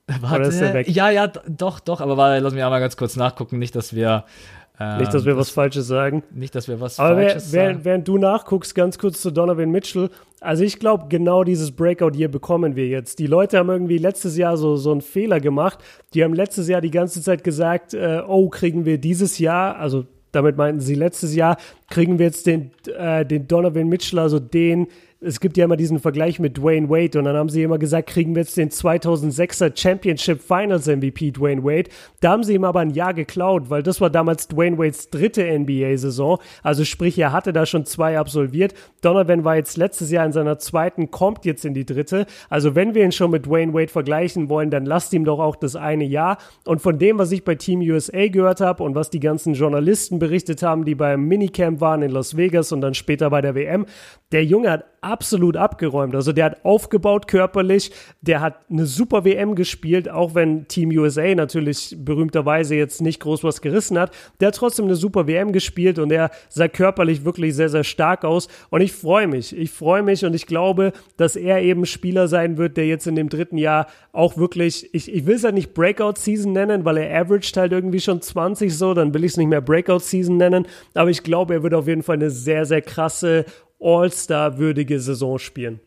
Speaker 1: Warte? Ja, ja, doch, doch, aber warte, lass mich einmal ganz kurz nachgucken, nicht, dass wir
Speaker 2: ähm, nicht, dass wir was Falsches sagen.
Speaker 1: Nicht, dass wir was
Speaker 2: Aber Falsches während, sagen. Während du nachguckst, ganz kurz zu Donovan Mitchell. Also ich glaube, genau dieses Breakout hier bekommen wir jetzt. Die Leute haben irgendwie letztes Jahr so, so einen Fehler gemacht. Die haben letztes Jahr die ganze Zeit gesagt, äh, oh, kriegen wir dieses Jahr, also damit meinten sie letztes Jahr, kriegen wir jetzt den, äh, den Donovan Mitchell, also den es gibt ja immer diesen Vergleich mit Dwayne Wade und dann haben sie immer gesagt, kriegen wir jetzt den 2006er Championship Finals MVP Dwayne Wade. Da haben sie ihm aber ein Jahr geklaut, weil das war damals Dwayne Wades dritte NBA-Saison. Also sprich, er hatte da schon zwei absolviert. Donovan war jetzt letztes Jahr in seiner zweiten, kommt jetzt in die dritte. Also wenn wir ihn schon mit Dwayne Wade vergleichen wollen, dann lasst ihm doch auch das eine Jahr. Und von dem, was ich bei Team USA gehört habe und was die ganzen Journalisten berichtet haben, die beim Minicamp waren in Las Vegas und dann später bei der WM, der Junge hat absolut abgeräumt. Also der hat aufgebaut körperlich, der hat eine super WM gespielt, auch wenn Team USA natürlich berühmterweise jetzt nicht groß was gerissen hat. Der hat trotzdem eine super WM gespielt und er sah körperlich wirklich sehr, sehr stark aus. Und ich freue mich. Ich freue mich und ich glaube, dass er eben Spieler sein wird, der jetzt in dem dritten Jahr auch wirklich, ich, ich will es ja nicht Breakout-Season nennen, weil er averaged halt irgendwie schon 20 so, dann will ich es nicht mehr Breakout-Season nennen. Aber ich glaube, er wird auf jeden Fall eine sehr, sehr krasse All-Star-würdige Saison spielen.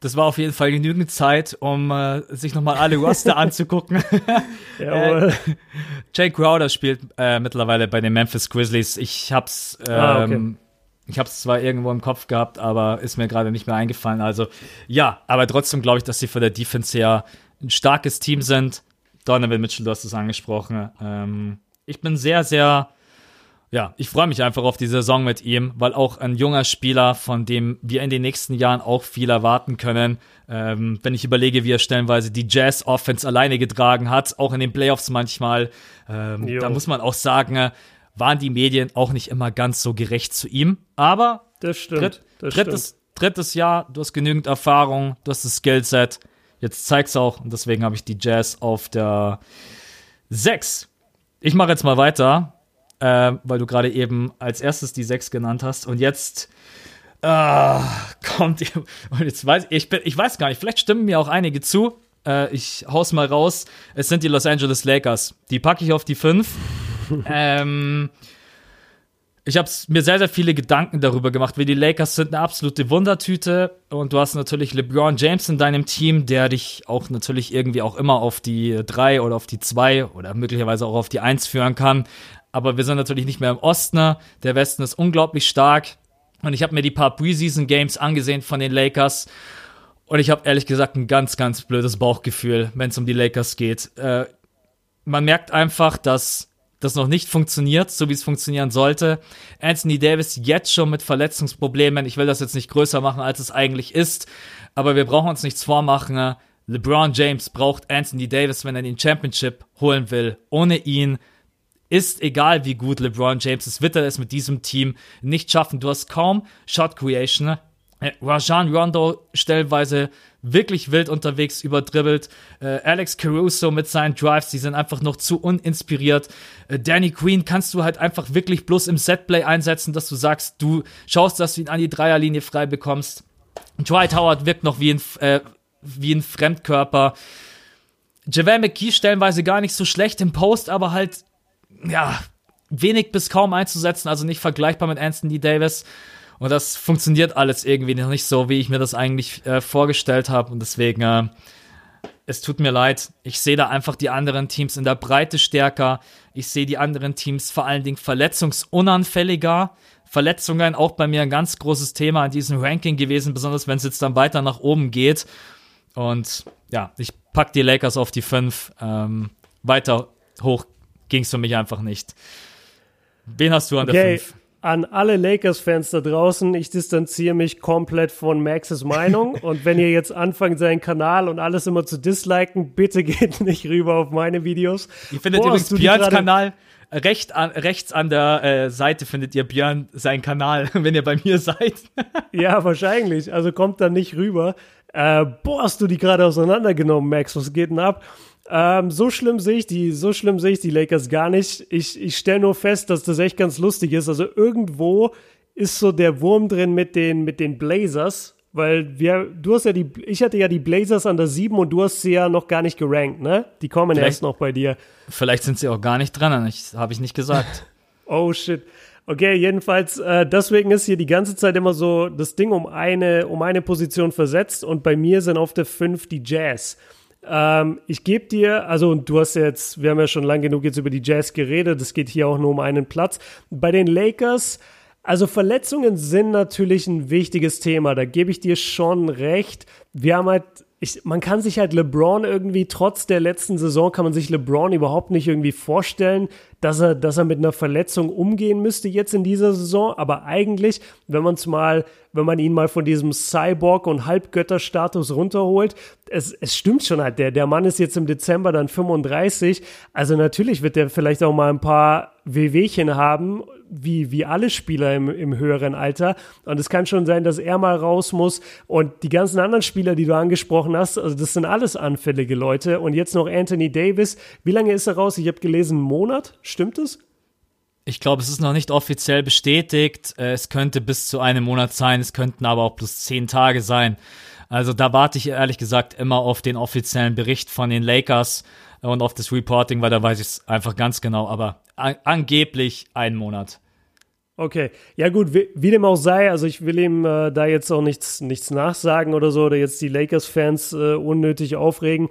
Speaker 1: Das war auf jeden Fall genügend Zeit, um äh, sich nochmal alle Roster anzugucken. äh, Jake Crowder spielt äh, mittlerweile bei den Memphis Grizzlies. Ich hab's, ähm, ah, okay. Ähm, ich hab's zwar irgendwo im Kopf gehabt, aber ist mir gerade nicht mehr eingefallen. Also ja, aber trotzdem glaube ich, dass sie für der Defense her ein starkes Team sind. Donovan Mitchell, du hast es angesprochen. Ähm, ich bin sehr, sehr ja, ich freue mich einfach auf die Saison mit ihm, weil auch ein junger Spieler, von dem wir in den nächsten Jahren auch viel erwarten können. Ähm, wenn ich überlege, wie er stellenweise die Jazz-Offense alleine getragen hat, auch in den Playoffs manchmal, ähm, da muss man auch sagen, äh, waren die Medien auch nicht immer ganz so gerecht zu ihm. Aber
Speaker 2: das stimmt,
Speaker 1: dritt, das drittes, stimmt. drittes Jahr, du hast genügend Erfahrung, du hast das Skillset. Jetzt zeig's auch und deswegen habe ich die Jazz auf der 6. Ich mache jetzt mal weiter äh, weil du gerade eben als erstes die 6 genannt hast. Und jetzt äh, kommt, und jetzt weiß ich, bin, ich weiß gar nicht, vielleicht stimmen mir auch einige zu. Äh, ich hau's mal raus. Es sind die Los Angeles Lakers. Die packe ich auf die 5. ähm, ich habe mir sehr, sehr viele Gedanken darüber gemacht, wie die Lakers sind eine absolute Wundertüte und du hast natürlich LeBron James in deinem Team, der dich auch natürlich irgendwie auch immer auf die 3 oder auf die 2 oder möglicherweise auch auf die 1 führen kann aber wir sind natürlich nicht mehr im Osten. Der Westen ist unglaublich stark. Und ich habe mir die paar Preseason Games angesehen von den Lakers. Und ich habe ehrlich gesagt ein ganz, ganz blödes Bauchgefühl, wenn es um die Lakers geht. Äh, man merkt einfach, dass das noch nicht funktioniert, so wie es funktionieren sollte. Anthony Davis jetzt schon mit Verletzungsproblemen. Ich will das jetzt nicht größer machen, als es eigentlich ist. Aber wir brauchen uns nichts vormachen. LeBron James braucht Anthony Davis, wenn er den Championship holen will. Ohne ihn ist egal, wie gut LeBron James ist, wird er es mit diesem Team nicht schaffen. Du hast kaum Shot Creation. Äh, Rajan Rondo stellenweise wirklich wild unterwegs, überdribbelt. Äh, Alex Caruso mit seinen Drives, die sind einfach noch zu uninspiriert. Äh, Danny Queen kannst du halt einfach wirklich bloß im Setplay einsetzen, dass du sagst, du schaust, dass du ihn an die Dreierlinie frei bekommst. Dwight Howard wirkt noch wie ein, äh, wie ein Fremdkörper. JaVale McKee stellenweise gar nicht so schlecht im Post, aber halt ja, wenig bis kaum einzusetzen, also nicht vergleichbar mit Anthony Davis. Und das funktioniert alles irgendwie noch nicht so, wie ich mir das eigentlich äh, vorgestellt habe. Und deswegen, äh, es tut mir leid. Ich sehe da einfach die anderen Teams in der Breite stärker. Ich sehe die anderen Teams vor allen Dingen verletzungsunanfälliger. Verletzungen auch bei mir ein ganz großes Thema in diesem Ranking gewesen, besonders wenn es jetzt dann weiter nach oben geht. Und ja, ich pack die Lakers auf die 5. Ähm, weiter hoch ging es für mich einfach nicht. Wen hast du an okay. der 5?
Speaker 2: an alle Lakers-Fans da draußen, ich distanziere mich komplett von Maxes Meinung. und wenn ihr jetzt anfangt, seinen Kanal und alles immer zu disliken, bitte geht nicht rüber auf meine Videos.
Speaker 1: Ihr findet Boah, übrigens Björns Kanal recht an, rechts an der äh, Seite findet ihr Björn seinen Kanal, wenn ihr bei mir seid.
Speaker 2: ja, wahrscheinlich. Also kommt da nicht rüber. Äh, boah, hast du die gerade auseinandergenommen, Max? Was geht denn ab? Ähm, so schlimm sehe ich die, so schlimm sehe ich die Lakers gar nicht. Ich, ich stelle nur fest, dass das echt ganz lustig ist. Also irgendwo ist so der Wurm drin mit den, mit den Blazers, weil wir, du hast ja die, ich hatte ja die Blazers an der 7 und du hast sie ja noch gar nicht gerankt, ne? Die kommen vielleicht, erst noch bei dir.
Speaker 1: Vielleicht sind sie auch gar nicht dran, habe ich nicht gesagt.
Speaker 2: oh shit. Okay, jedenfalls, äh, deswegen ist hier die ganze Zeit immer so das Ding um eine, um eine Position versetzt und bei mir sind auf der 5 die Jazz. Ähm, ich gebe dir, also und du hast jetzt, wir haben ja schon lang genug jetzt über die Jazz geredet, es geht hier auch nur um einen Platz. Bei den Lakers, also Verletzungen sind natürlich ein wichtiges Thema, da gebe ich dir schon recht. Wir haben halt ich, man kann sich halt LeBron irgendwie, trotz der letzten Saison, kann man sich LeBron überhaupt nicht irgendwie vorstellen, dass er, dass er mit einer Verletzung umgehen müsste jetzt in dieser Saison. Aber eigentlich, wenn man es mal, wenn man ihn mal von diesem Cyborg- und Halbgötterstatus runterholt, es, es stimmt schon halt, der, der Mann ist jetzt im Dezember dann 35. Also natürlich wird der vielleicht auch mal ein paar Wehwehchen haben, wie, wie alle Spieler im, im höheren Alter. Und es kann schon sein, dass er mal raus muss. Und die ganzen anderen Spieler, die du angesprochen hast, also das sind alles anfällige Leute. Und jetzt noch Anthony Davis. Wie lange ist er raus? Ich habe gelesen, einen Monat. Stimmt es?
Speaker 1: Ich glaube, es ist noch nicht offiziell bestätigt. Äh, es könnte bis zu einem Monat sein, es könnten aber auch plus zehn Tage sein. Also da warte ich ehrlich gesagt immer auf den offiziellen Bericht von den Lakers und auf das Reporting, weil da weiß ich es einfach ganz genau. Aber an angeblich einen Monat.
Speaker 2: Okay, ja gut, wie, wie, dem auch sei, also ich will ihm äh, da jetzt auch nichts, nichts nachsagen oder so oder jetzt die Lakers-Fans äh, unnötig aufregen.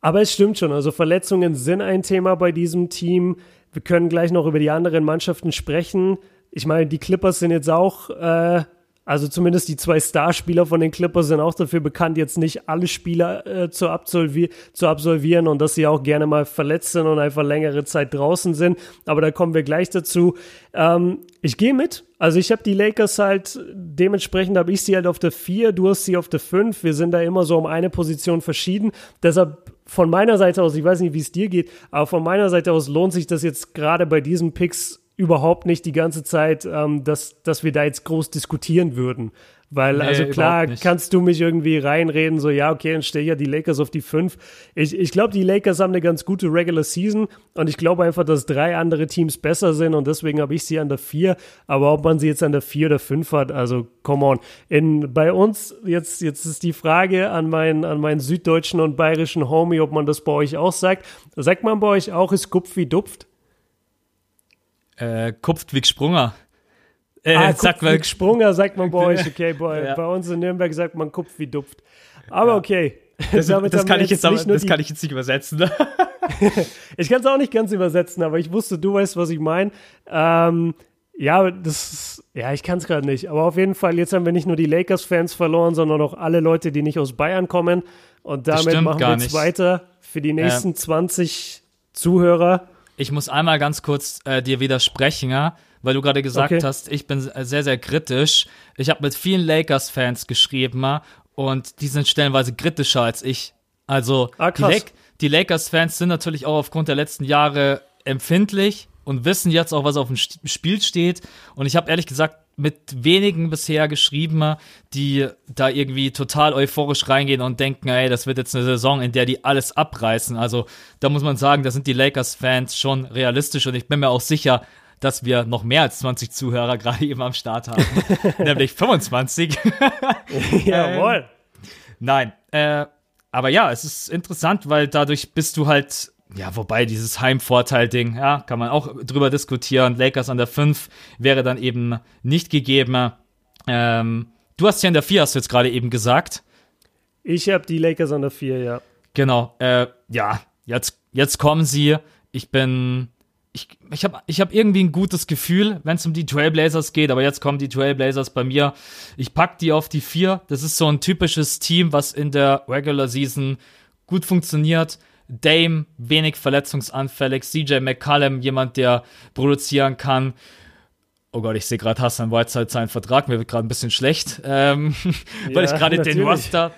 Speaker 2: Aber es stimmt schon, also Verletzungen sind ein Thema bei diesem Team. Wir können gleich noch über die anderen Mannschaften sprechen. Ich meine, die Clippers sind jetzt auch äh, also zumindest die zwei Starspieler von den Clippers sind auch dafür bekannt, jetzt nicht alle Spieler äh, zu, absolvi zu absolvieren und dass sie auch gerne mal verletzt sind und einfach längere Zeit draußen sind. Aber da kommen wir gleich dazu. Ähm, ich gehe mit. Also ich habe die Lakers halt, dementsprechend habe ich sie halt auf der 4, du hast sie auf der 5. Wir sind da immer so um eine Position verschieden. Deshalb von meiner Seite aus, ich weiß nicht, wie es dir geht, aber von meiner Seite aus lohnt sich das jetzt gerade bei diesen Picks überhaupt nicht die ganze Zeit, ähm, dass, dass wir da jetzt groß diskutieren würden. Weil, nee, also klar, kannst du mich irgendwie reinreden, so, ja, okay, dann stell ja die Lakers auf die 5. Ich, ich glaube, die Lakers haben eine ganz gute Regular Season und ich glaube einfach, dass drei andere Teams besser sind und deswegen habe ich sie an der 4. Aber ob man sie jetzt an der 4 oder 5 hat, also come on. In, bei uns, jetzt, jetzt ist die Frage an meinen, an meinen süddeutschen und bayerischen Homie, ob man das bei euch auch sagt. Sagt man bei euch auch, ist Kupf wie Dupft?
Speaker 1: Äh, Kupftwig Sprunger.
Speaker 2: Äh, ah, sagt man, Sprunger sagt man bei euch, okay, bei, ja. bei uns in Nürnberg sagt man Kupf wie Dupft. Aber okay.
Speaker 1: Das, das kann ich jetzt, aber, das kann ich jetzt nicht übersetzen.
Speaker 2: ich kann es auch nicht ganz übersetzen, aber ich wusste, du weißt, was ich meine. Ähm, ja, das, ja, ich kann es gerade nicht. Aber auf jeden Fall, jetzt haben wir nicht nur die Lakers-Fans verloren, sondern auch alle Leute, die nicht aus Bayern kommen. Und damit machen wir jetzt weiter für die nächsten ähm, 20 Zuhörer
Speaker 1: ich muss einmal ganz kurz äh, dir widersprechen, ja? weil du gerade gesagt okay. hast, ich bin sehr, sehr kritisch. Ich habe mit vielen Lakers-Fans geschrieben und die sind stellenweise kritischer als ich. Also ah, die, La die Lakers-Fans sind natürlich auch aufgrund der letzten Jahre empfindlich und wissen jetzt auch, was auf dem Spiel steht. Und ich habe ehrlich gesagt mit wenigen bisher geschrieben, die da irgendwie total euphorisch reingehen und denken, ey, das wird jetzt eine Saison, in der die alles abreißen. Also da muss man sagen, da sind die Lakers-Fans schon realistisch und ich bin mir auch sicher, dass wir noch mehr als 20 Zuhörer gerade eben am Start haben. Nämlich 25.
Speaker 2: Jawohl.
Speaker 1: Ähm, nein, äh, aber ja, es ist interessant, weil dadurch bist du halt ja, wobei dieses Heimvorteil-Ding, ja, kann man auch drüber diskutieren. Lakers an der 5 wäre dann eben nicht gegeben. Ähm, du hast ja in der 4, hast du jetzt gerade eben gesagt.
Speaker 2: Ich habe die Lakers an der 4, ja.
Speaker 1: Genau, äh, ja, jetzt, jetzt kommen sie. Ich bin, ich, ich habe ich hab irgendwie ein gutes Gefühl, wenn es um die Trailblazers geht, aber jetzt kommen die Trailblazers bei mir. Ich pack die auf die 4. Das ist so ein typisches Team, was in der Regular Season gut funktioniert Dame wenig verletzungsanfällig, CJ McCallum jemand, der produzieren kann. Oh Gott, ich sehe gerade Hassan Whiteside seinen Vertrag, mir wird gerade ein bisschen schlecht, ähm, ja, weil ich gerade den Roster.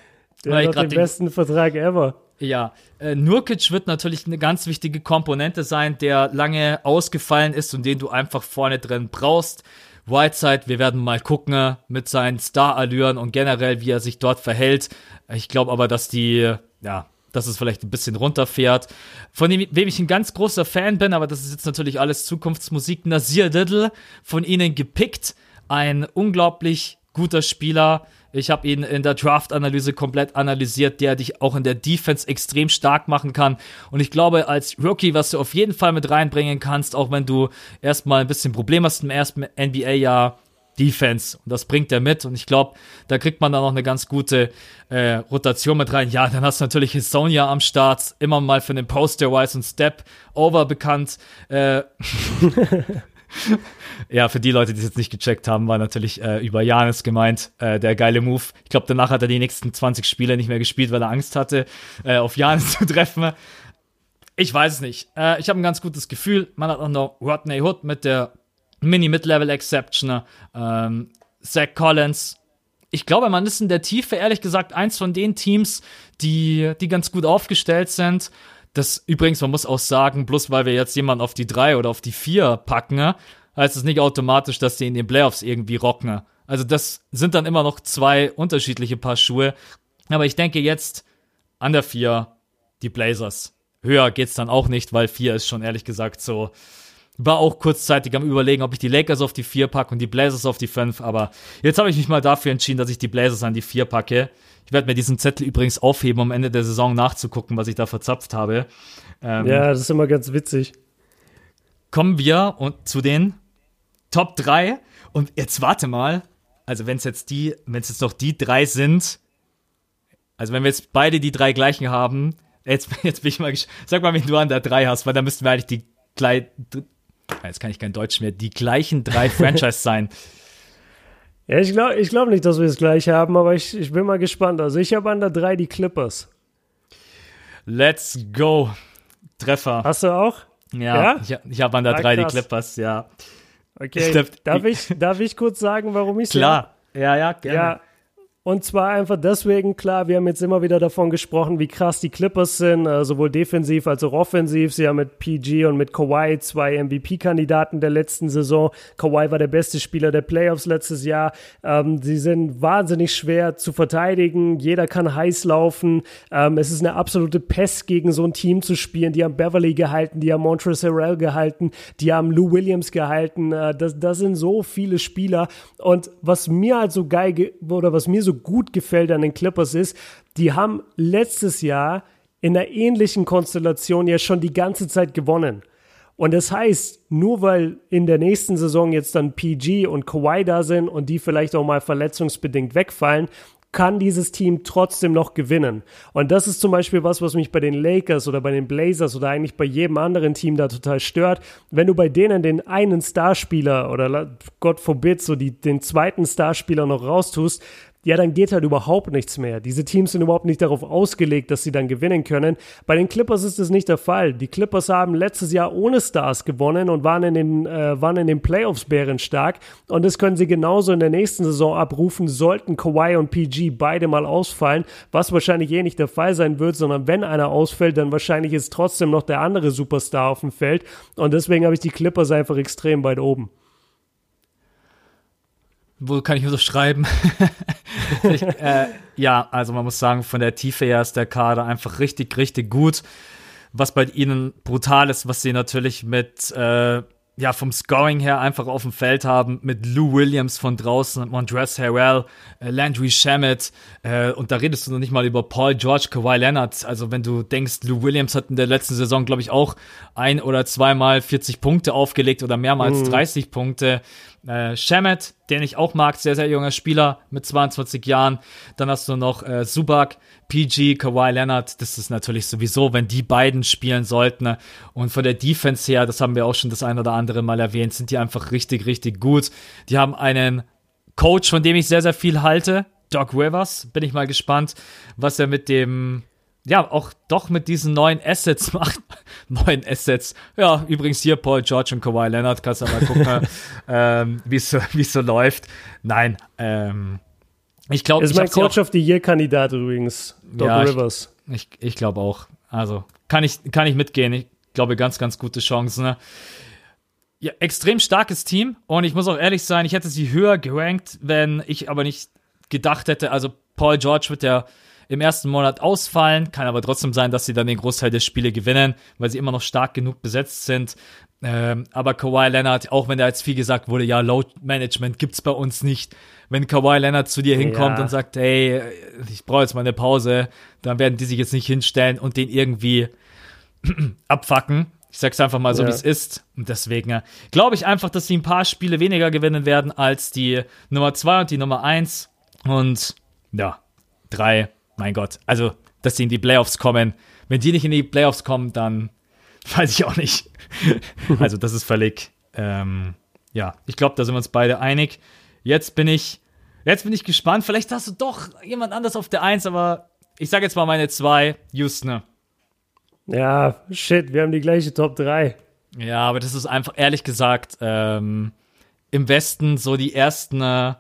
Speaker 2: Der hat den, den besten Vertrag ever.
Speaker 1: Ja, äh, Nurkic wird natürlich eine ganz wichtige Komponente sein, der lange ausgefallen ist und den du einfach vorne drin brauchst. Whiteside, wir werden mal gucken mit seinen Star-Allüren und generell, wie er sich dort verhält. Ich glaube aber, dass die, ja, dass es vielleicht ein bisschen runterfährt. Von dem, wem ich ein ganz großer Fan bin, aber das ist jetzt natürlich alles Zukunftsmusik, Nasir Diddle, von ihnen gepickt. Ein unglaublich guter Spieler. Ich habe ihn in der Draft-Analyse komplett analysiert, der dich auch in der Defense extrem stark machen kann. Und ich glaube, als Rookie, was du auf jeden Fall mit reinbringen kannst, auch wenn du erstmal ein bisschen Problem hast im ersten NBA-Jahr, Defense. Und das bringt er mit. Und ich glaube, da kriegt man dann noch eine ganz gute äh, Rotation mit rein. Ja, dann hast du natürlich Hisonia am Start. Immer mal für den Poster-Wise und Step-Over bekannt. Äh, ja, für die Leute, die es jetzt nicht gecheckt haben, war natürlich äh, über Janis gemeint, äh, der geile Move. Ich glaube, danach hat er die nächsten 20 Spiele nicht mehr gespielt, weil er Angst hatte, äh, auf Janis zu treffen. Ich weiß es nicht. Äh, ich habe ein ganz gutes Gefühl. Man hat auch noch Rodney Hood mit der Mini-Mid-Level-Exception. Ähm, Zach Collins. Ich glaube, man ist in der Tiefe, ehrlich gesagt, eins von den Teams, die, die ganz gut aufgestellt sind. Das übrigens, man muss auch sagen, bloß weil wir jetzt jemanden auf die drei oder auf die vier packen, heißt es nicht automatisch, dass die in den Playoffs irgendwie rocken. Also das sind dann immer noch zwei unterschiedliche Paar Schuhe. Aber ich denke jetzt an der vier die Blazers. Höher geht's dann auch nicht, weil vier ist schon ehrlich gesagt so war auch kurzzeitig am überlegen, ob ich die Lakers auf die 4 packe und die Blazers auf die 5, aber jetzt habe ich mich mal dafür entschieden, dass ich die Blazers an die 4 packe. Ich werde mir diesen Zettel übrigens aufheben, um am Ende der Saison nachzugucken, was ich da verzapft habe.
Speaker 2: Ähm, ja, das ist immer ganz witzig.
Speaker 1: Kommen wir und zu den Top 3 und jetzt warte mal, also wenn es jetzt die, wenn es jetzt noch die drei sind, also wenn wir jetzt beide die drei gleichen haben, jetzt, jetzt bin ich mal, sag mal, wenn du an der 3 hast, weil da müssten wir eigentlich die gleich, jetzt kann ich kein Deutsch mehr, die gleichen drei Franchise sein.
Speaker 2: Ja, ich glaube ich glaub nicht, dass wir es gleich haben, aber ich, ich bin mal gespannt. Also ich habe an der 3 die Clippers.
Speaker 1: Let's go. Treffer.
Speaker 2: Hast du auch?
Speaker 1: Ja, ja? ich, ich habe an der 3 die Clippers, ja.
Speaker 2: Okay, ich, darf, ich, darf ich kurz sagen, warum ich es
Speaker 1: Klar, ja, ja, gerne.
Speaker 2: Ja, und zwar einfach deswegen, klar, wir haben jetzt immer wieder davon gesprochen, wie krass die Clippers sind, äh, sowohl defensiv als auch offensiv. Sie haben mit PG und mit Kawhi zwei MVP-Kandidaten der letzten Saison. Kawhi war der beste Spieler der Playoffs letztes Jahr. Ähm, sie sind wahnsinnig schwer zu verteidigen. Jeder kann heiß laufen. Ähm, es ist eine absolute Pest, gegen so ein Team zu spielen. Die haben Beverly gehalten, die haben Montrezl Harrell gehalten, die haben Lou Williams gehalten. Äh, das, das sind so viele Spieler. Und was mir halt so geil, oder was mir so gut gefällt an den Clippers ist, die haben letztes Jahr in einer ähnlichen Konstellation ja schon die ganze Zeit gewonnen. Und das heißt, nur weil in der nächsten Saison jetzt dann PG und Kawhi da sind und die vielleicht auch mal verletzungsbedingt wegfallen, kann dieses Team trotzdem noch gewinnen. Und das ist zum Beispiel was, was mich bei den Lakers oder bei den Blazers oder eigentlich bei jedem anderen Team da total stört. Wenn du bei denen den einen Starspieler oder Gott forbid so die, den zweiten Starspieler noch raustust, ja, dann geht halt überhaupt nichts mehr. Diese Teams sind überhaupt nicht darauf ausgelegt, dass sie dann gewinnen können. Bei den Clippers ist das nicht der Fall. Die Clippers haben letztes Jahr ohne Stars gewonnen und waren in den, äh, waren in den Playoffs bärenstark. Und das können sie genauso in der nächsten Saison abrufen, sollten Kawhi und PG beide mal ausfallen, was wahrscheinlich eh nicht der Fall sein wird, sondern wenn einer ausfällt, dann wahrscheinlich ist trotzdem noch der andere Superstar auf dem Feld. Und deswegen habe ich die Clippers einfach extrem weit oben.
Speaker 1: Wo kann ich mir so schreiben? ich, äh, ja, also man muss sagen, von der Tiefe her ist der Kader einfach richtig, richtig gut. Was bei ihnen brutal ist, was sie natürlich mit äh, ja, vom Scoring her einfach auf dem Feld haben mit Lou Williams von draußen, Montrezl Harrell, äh, Landry Shamet äh, und da redest du noch nicht mal über Paul George, Kawhi Leonard. Also wenn du denkst, Lou Williams hat in der letzten Saison, glaube ich, auch ein oder zweimal 40 Punkte aufgelegt oder mehrmals mhm. 30 Punkte. Äh, Shamet, den ich auch mag, sehr, sehr junger Spieler mit 22 Jahren. Dann hast du noch äh, Subak, PG, Kawhi Leonard. Das ist natürlich sowieso, wenn die beiden spielen sollten. Und von der Defense her, das haben wir auch schon das ein oder andere Mal erwähnt, sind die einfach richtig, richtig gut. Die haben einen Coach, von dem ich sehr, sehr viel halte. Doc Rivers. Bin ich mal gespannt, was er mit dem ja, auch doch mit diesen neuen Assets macht. neuen Assets. Ja, übrigens hier Paul George und Kawhi Leonard. Kannst du mal gucken, ähm, wie es so läuft. Nein, ähm, ich glaube.
Speaker 2: Ist mein Coach of the Year-Kandidat übrigens, Doc ja, Rivers.
Speaker 1: Ich, ich, ich glaube auch. Also, kann ich, kann ich mitgehen. Ich glaube, ganz, ganz gute Chancen. Ne? Ja, extrem starkes Team. Und ich muss auch ehrlich sein, ich hätte sie höher gerankt, wenn ich aber nicht gedacht hätte, also Paul George wird ja im ersten Monat ausfallen. Kann aber trotzdem sein, dass sie dann den Großteil der Spiele gewinnen, weil sie immer noch stark genug besetzt sind. Ähm, aber Kawhi Leonard, auch wenn da jetzt viel gesagt wurde, ja, Load Management gibt's bei uns nicht. Wenn Kawhi Leonard zu dir hinkommt ja. und sagt, hey, ich brauche jetzt mal eine Pause, dann werden die sich jetzt nicht hinstellen und den irgendwie abfacken. Ich sag's einfach mal so, ja. wie es ist. Und deswegen äh, glaube ich einfach, dass sie ein paar Spiele weniger gewinnen werden als die Nummer 2 und die Nummer 1. Und ja, 3 mein Gott, also, dass sie in die Playoffs kommen. Wenn die nicht in die Playoffs kommen, dann weiß ich auch nicht. also, das ist völlig, ähm, ja, ich glaube, da sind wir uns beide einig. Jetzt bin ich, jetzt bin ich gespannt. Vielleicht hast du doch jemand anders auf der Eins, aber ich sage jetzt mal meine zwei, Houston.
Speaker 2: Ja, shit, wir haben die gleiche Top 3.
Speaker 1: Ja, aber das ist einfach, ehrlich gesagt, ähm, im Westen so die ersten, äh,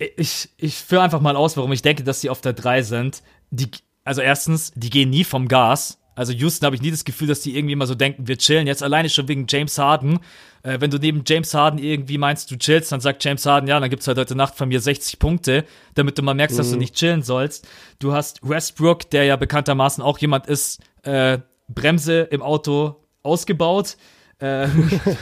Speaker 1: ich, ich führe einfach mal aus, warum ich denke, dass sie auf der 3 sind. Die, also erstens, die gehen nie vom Gas. Also Houston habe ich nie das Gefühl, dass die irgendwie immer so denken, wir chillen. Jetzt alleine schon wegen James Harden. Äh, wenn du neben James Harden irgendwie meinst, du chillst, dann sagt James Harden, ja, dann gibt's halt heute Nacht von mir 60 Punkte, damit du mal merkst, mhm. dass du mhm. nicht chillen sollst. Du hast Westbrook, der ja bekanntermaßen auch jemand ist, äh, Bremse im Auto ausgebaut. Äh,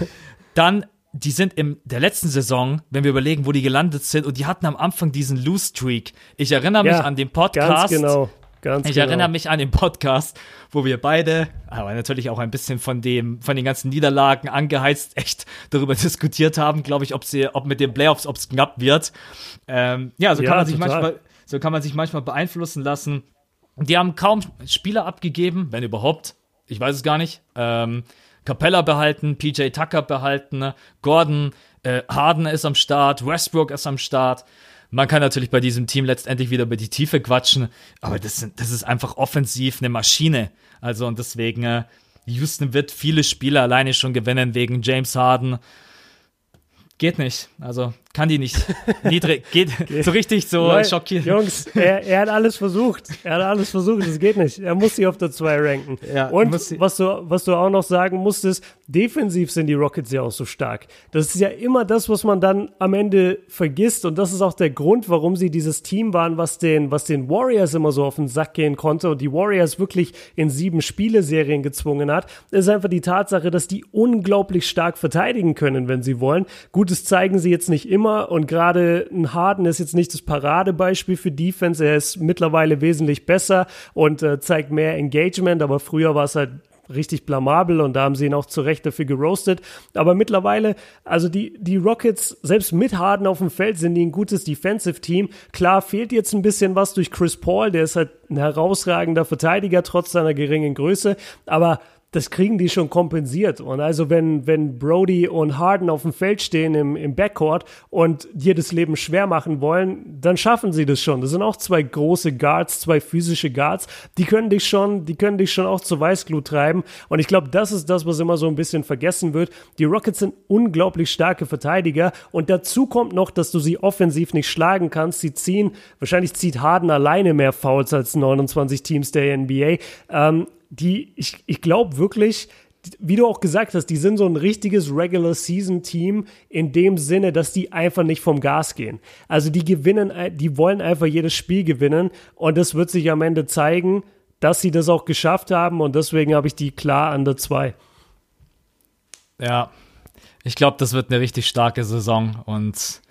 Speaker 1: dann die sind in der letzten Saison, wenn wir überlegen, wo die gelandet sind, und die hatten am Anfang diesen Lose Streak. Ich erinnere mich ja, an den Podcast.
Speaker 2: Ganz genau. Ganz
Speaker 1: ich
Speaker 2: genau.
Speaker 1: erinnere mich an den Podcast, wo wir beide, aber natürlich auch ein bisschen von dem, von den ganzen Niederlagen angeheizt, echt darüber diskutiert haben, glaube ich, ob sie, ob mit den Playoffs, ob es knapp wird. Ähm, ja, so ja, kann man sich manchmal, so kann man sich manchmal beeinflussen lassen. Die haben kaum Spieler abgegeben, wenn überhaupt. Ich weiß es gar nicht. Ähm, Capella behalten, PJ Tucker behalten, ne? Gordon, äh, Harden ist am Start, Westbrook ist am Start. Man kann natürlich bei diesem Team letztendlich wieder über die Tiefe quatschen, aber das, sind, das ist einfach offensiv eine Maschine. Also und deswegen, äh, Houston wird viele Spiele alleine schon gewinnen wegen James Harden, Geht nicht. Also kann die nicht. Niedrig. Geht so richtig so
Speaker 2: Leute, schockiert. Jungs, er, er, hat alles versucht. Er hat alles versucht. Es geht nicht. Er muss sie auf der 2 ranken. Ja, Und was du, was du auch noch sagen musstest, defensiv sind die Rockets ja auch so stark. Das ist ja immer das, was man dann am Ende vergisst. Und das ist auch der Grund, warum sie dieses Team waren, was den, was den Warriors immer so auf den Sack gehen konnte und die Warriors wirklich in sieben Spieleserien gezwungen hat. Das ist einfach die Tatsache, dass die unglaublich stark verteidigen können, wenn sie wollen. Gut, Gut, das zeigen sie jetzt nicht immer und gerade ein Harden ist jetzt nicht das Paradebeispiel für Defense. Er ist mittlerweile wesentlich besser und äh, zeigt mehr Engagement, aber früher war es halt richtig blamabel und da haben sie ihn auch zu Recht dafür geroastet. Aber mittlerweile, also die, die Rockets, selbst mit Harden auf dem Feld, sind die ein gutes Defensive-Team. Klar fehlt jetzt ein bisschen was durch Chris Paul, der ist halt ein herausragender Verteidiger trotz seiner geringen Größe, aber das kriegen die schon kompensiert. Und also wenn, wenn Brody und Harden auf dem Feld stehen im, im Backcourt und dir das Leben schwer machen wollen, dann schaffen sie das schon. Das sind auch zwei große Guards, zwei physische Guards. Die können dich schon, die können dich schon auch zur Weißglut treiben. Und ich glaube, das ist das, was immer so ein bisschen vergessen wird. Die Rockets sind unglaublich starke Verteidiger. Und dazu kommt noch, dass du sie offensiv nicht schlagen kannst. Sie ziehen, wahrscheinlich zieht Harden alleine mehr Fouls als 29 Teams der NBA. Ähm, die, ich, ich glaube wirklich, wie du auch gesagt hast, die sind so ein richtiges Regular Season Team in dem Sinne, dass die einfach nicht vom Gas gehen. Also die gewinnen, die wollen einfach jedes Spiel gewinnen und das wird sich am Ende zeigen, dass sie das auch geschafft haben und deswegen habe ich die klar an der 2.
Speaker 1: Ja, ich glaube, das wird eine richtig starke Saison und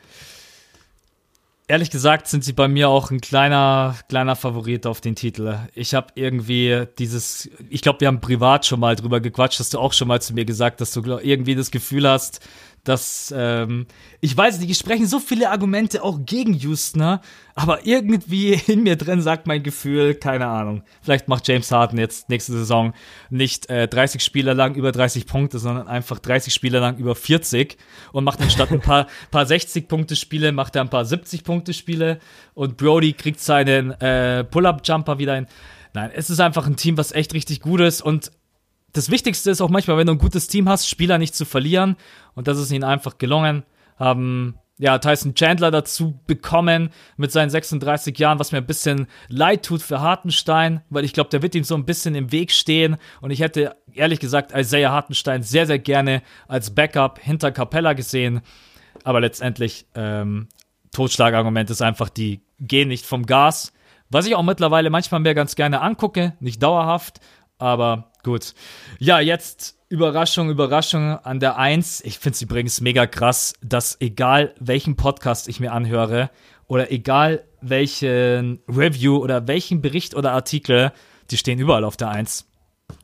Speaker 1: Ehrlich gesagt sind sie bei mir auch ein kleiner, kleiner Favorit auf den Titel. Ich habe irgendwie dieses, ich glaube, wir haben privat schon mal drüber gequatscht, hast du auch schon mal zu mir gesagt, dass du irgendwie das Gefühl hast, dass, ähm, ich weiß nicht, ich sprechen so viele Argumente auch gegen Houston, aber irgendwie in mir drin sagt mein Gefühl, keine Ahnung, vielleicht macht James Harden jetzt nächste Saison nicht äh, 30 Spiele lang über 30 Punkte, sondern einfach 30 Spiele lang über 40 und macht anstatt ein paar, paar 60-Punkte-Spiele, macht er ein paar 70-Punkte-Spiele und Brody kriegt seinen äh, Pull-Up-Jumper wieder hin. nein, es ist einfach ein Team, was echt richtig gut ist und das Wichtigste ist auch manchmal, wenn du ein gutes Team hast, Spieler nicht zu verlieren. Und das ist ihnen einfach gelungen. Haben ja, Tyson Chandler dazu bekommen mit seinen 36 Jahren, was mir ein bisschen leid tut für Hartenstein, weil ich glaube, der wird ihm so ein bisschen im Weg stehen. Und ich hätte ehrlich gesagt Isaiah Hartenstein sehr, sehr gerne als Backup hinter Capella gesehen, aber letztendlich ähm, Totschlagargument ist einfach, die gehen nicht vom Gas, was ich auch mittlerweile manchmal mehr ganz gerne angucke, nicht dauerhaft, aber gut. Ja, jetzt Überraschung, Überraschung an der Eins. Ich finde es übrigens mega krass, dass egal welchen Podcast ich mir anhöre oder egal welchen Review oder welchen Bericht oder Artikel, die stehen überall auf der Eins.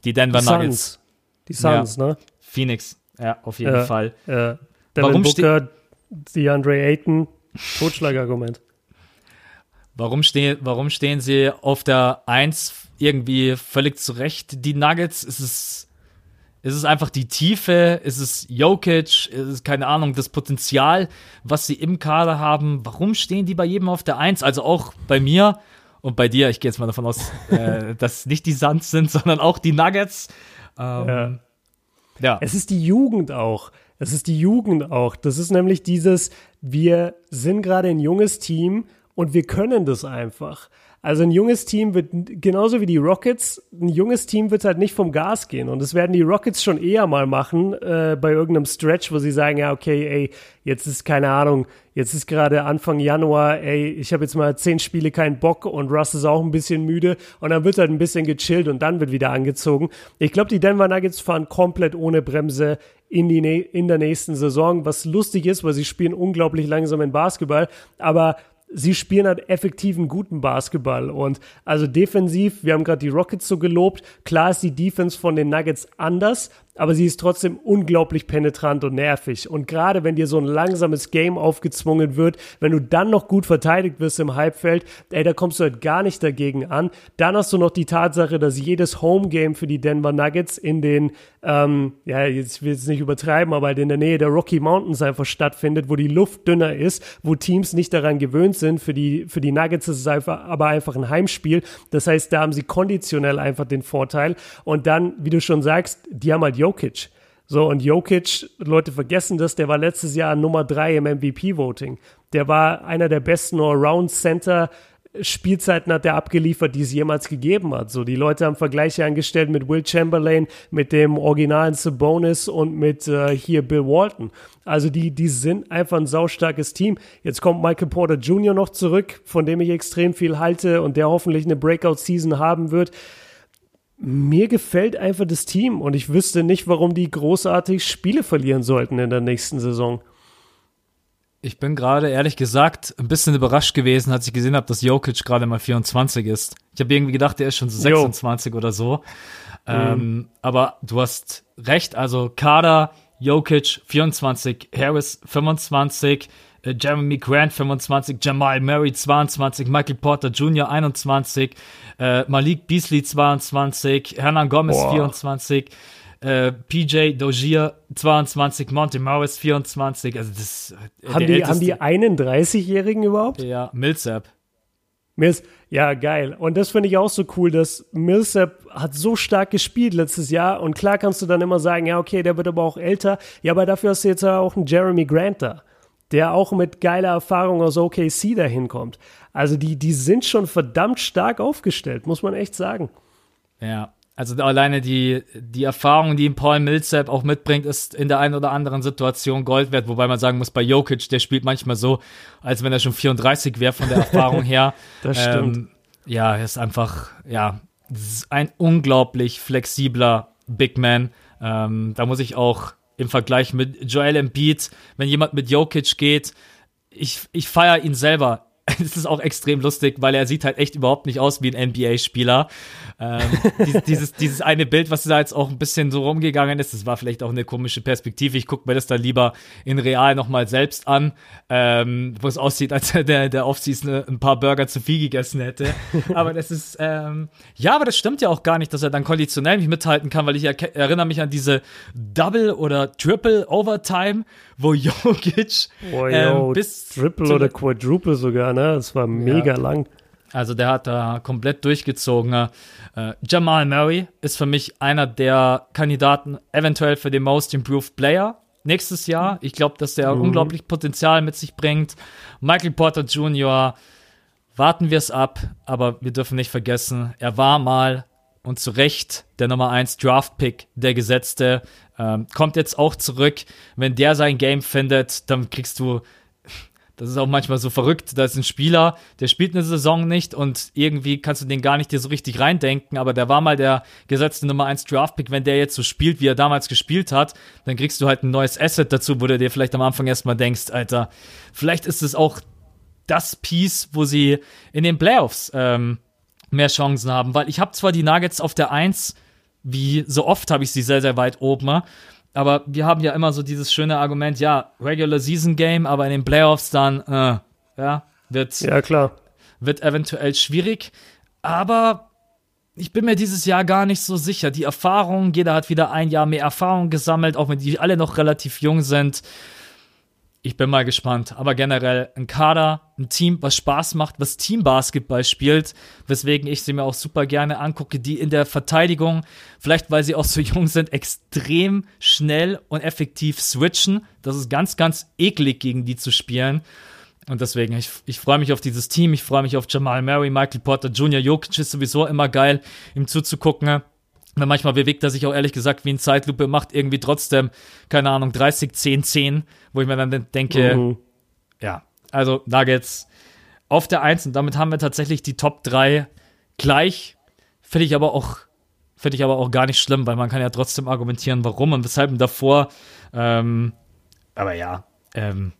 Speaker 1: Die Denver
Speaker 2: Die
Speaker 1: Nuggets.
Speaker 2: Suns. Die Suns,
Speaker 1: Ja.
Speaker 2: ne?
Speaker 1: Phoenix. Ja, auf jeden
Speaker 2: Ja.
Speaker 1: Fall.
Speaker 2: Äh, Devin
Speaker 1: Warum
Speaker 2: Booker, DeAndre Ayton, Totschlagargument.
Speaker 1: Warum, stehen, warum stehen sie auf der Eins irgendwie völlig zurecht, die Nuggets? Ist es, ist es einfach die Tiefe? Ist es Jokic? Ist es, keine Ahnung, das Potenzial, was sie im Kader haben? Warum stehen die bei jedem auf der Eins? Also auch bei mir und bei dir. Ich gehe jetzt mal davon aus, äh, dass nicht die Suns sind, sondern auch die Nuggets. Ähm,
Speaker 2: Ja.
Speaker 1: ja.
Speaker 2: Es ist die Jugend auch. Es ist die Jugend auch. Das ist nämlich dieses, wir sind gerade ein junges Team und wir können das einfach. Also ein junges Team wird genauso wie die Rockets, ein junges Team wird halt nicht vom Gas gehen. Und das werden die Rockets schon eher mal machen äh, bei irgendeinem Stretch, wo sie sagen, ja okay, ey, jetzt ist keine Ahnung, jetzt ist gerade Anfang Januar, ey, ich habe jetzt mal zehn Spiele keinen Bock und Russ ist auch ein bisschen müde. Und dann wird halt ein bisschen gechillt und dann wird wieder angezogen. Ich glaube, die Denver Nuggets fahren komplett ohne Bremse in, die, in der nächsten Saison, was lustig ist, weil sie spielen unglaublich langsam in Basketball, aber sie spielen halt effektiven guten Basketball und also defensiv, wir haben gerade die Rockets so gelobt, klar ist die Defense von den Nuggets anders, aber sie ist trotzdem unglaublich penetrant und nervig und gerade wenn dir so ein langsames Game aufgezwungen wird, wenn du dann noch gut verteidigt wirst im Halbfeld, ey, da kommst du halt gar nicht dagegen an. Dann hast du noch die Tatsache, dass jedes Home-Game für die Denver Nuggets in den, ähm, ja, jetzt will ich es nicht übertreiben, aber halt in der Nähe der Rocky Mountains einfach stattfindet, wo die Luft dünner ist, wo Teams nicht daran gewöhnt sind. Für die, für die Nuggets ist es einfach, aber einfach ein Heimspiel. Das heißt, da haben sie konditionell einfach den Vorteil. Und dann, wie du schon sagst, die haben halt Jokic. So, und Jokic, Leute vergessen das, der war letztes Jahr Nummer drei im MVP-Voting. Der war einer der besten Allround-Center. Spielzeiten hat er abgeliefert, die es jemals gegeben hat. So, die Leute haben Vergleiche angestellt mit Will Chamberlain, mit dem originalen Sabonis und mit äh, hier Bill Walton. Also die, die sind einfach ein saustarkes Team. Jetzt kommt Michael Porter Jr. noch zurück, von dem ich extrem viel halte und der hoffentlich eine Breakout-Season haben wird mir gefällt einfach das Team und ich wüsste nicht, warum die großartig Spiele verlieren sollten in der nächsten Saison.
Speaker 1: Ich bin gerade, ehrlich gesagt, ein bisschen überrascht gewesen, als ich gesehen habe, dass Jokic gerade mal 24 ist. Ich habe irgendwie gedacht, der ist schon so
Speaker 2: Jo.
Speaker 1: 26 oder so. Ähm, aber du hast recht, also Kader, Jokic 24, Harris 25, äh, Jeremy Grant 25, Jamal Murray 22, Michael Porter Jr. 21, äh, Malik Beasley 22, Hernan Gomez
Speaker 2: Boah.
Speaker 1: 24, äh, PJ Dozier 22, Monte Morris 24, also das äh,
Speaker 2: Haben die, haben die 31-Jährigen überhaupt?
Speaker 1: ja, Millsap.
Speaker 2: Mills, ja, geil. Und das finde ich auch so cool, dass Millsap hat so stark gespielt letztes Jahr. Und klar kannst du dann immer sagen, ja, okay, der wird aber auch älter. Ja, aber dafür hast du jetzt auch einen Jeremy Grant da, der auch mit geiler Erfahrung aus OKC dahin kommt. Also die, die sind schon verdammt stark aufgestellt, muss man echt sagen.
Speaker 1: Ja, also alleine die, die Erfahrung, die Paul Millsap auch mitbringt, ist in der einen oder anderen Situation Gold wert, wobei man sagen muss, bei Jokic, der spielt manchmal so, als wenn er schon 34 wäre von der Erfahrung her.
Speaker 2: Das stimmt.
Speaker 1: Ähm, ja, er ist einfach, ja, ist ein unglaublich flexibler Big Man. Ähm, da muss ich auch im Vergleich mit Joel Embiid, wenn jemand mit Jokic geht, ich, ich feiere ihn selber. Es ist auch extrem lustig, weil er sieht halt echt überhaupt nicht aus wie ein NBA-Spieler. Ähm, dieses, dieses, dieses eine Bild, was da jetzt auch ein bisschen so rumgegangen ist, das war vielleicht auch eine komische Perspektive. Ich gucke mir das dann lieber in real nochmal selbst an, ähm, wo es aussieht, als er der, der Offseason ein paar Burger zu viel gegessen hätte. Aber das ist, ähm, ja, aber das stimmt ja auch gar nicht, dass er dann konditionell nicht mithalten kann, weil ich erinnere mich an diese Double oder Triple Overtime, wo Jokic
Speaker 2: Oh,
Speaker 1: ähm,
Speaker 2: yo,
Speaker 1: bis
Speaker 2: Triple oder Quadruple sogar, ne? Das war mega lang.
Speaker 1: Also der hat da komplett durchgezogen. Äh, Jamal Murray ist für mich einer der Kandidaten eventuell für den Most Improved Player nächstes Jahr. Ich glaube, dass der mhm. unglaublich Potenzial mit sich bringt. Michael Porter Jr. Warten wir es ab, aber wir dürfen nicht vergessen, er war mal und zu Recht der Nummer 1 Draft-Pick, der Gesetzte, ähm, kommt jetzt auch zurück. Wenn der sein Game findet, dann kriegst du, das ist auch manchmal so verrückt, da ist ein Spieler, der spielt eine Saison nicht und irgendwie kannst du den gar nicht dir so richtig reindenken, aber der war mal der gesetzte Nummer 1 Draft-Pick. Wenn der jetzt so spielt, wie er damals gespielt hat, dann kriegst du halt ein neues Asset dazu, wo du dir vielleicht am Anfang erstmal denkst, Alter, vielleicht ist es auch das Piece, wo sie in den Playoffs ähm, mehr Chancen haben, weil ich habe zwar die Nuggets auf der 1, wie so oft habe ich sie sehr, sehr weit oben, aber wir haben ja immer so dieses schöne Argument, ja, Regular Season Game, aber in den Playoffs dann, äh, ja, wird,
Speaker 2: ja, klar.
Speaker 1: wird eventuell schwierig, aber ich bin mir dieses Jahr gar nicht so sicher. Die Erfahrung, jeder hat wieder ein Jahr mehr Erfahrung gesammelt, auch wenn die alle noch relativ jung sind ich bin mal gespannt. Aber generell ein Kader, ein Team, was Spaß macht, was Teambasketball spielt, weswegen ich sie mir auch super gerne angucke, die in der Verteidigung, vielleicht weil sie auch so jung sind, extrem schnell und effektiv switchen. Das ist ganz, ganz eklig, gegen die zu spielen. Und deswegen, ich, ich freue mich auf dieses Team, ich freue mich auf Jamal Murray, Michael Porter Jr., Jokic ist sowieso immer geil, ihm zuzugucken. Manchmal bewegt er sich auch ehrlich gesagt wie ein Zeitlupe, macht irgendwie trotzdem, keine Ahnung, 30, 10, 10, wo ich mir dann denke, mhm. ja, also Nuggets auf der 1 und damit haben wir tatsächlich die Top 3 gleich. Finde ich aber auch, finde ich aber auch gar nicht schlimm, weil man kann ja trotzdem argumentieren, warum und weshalb davor. Ähm, aber ja, ähm,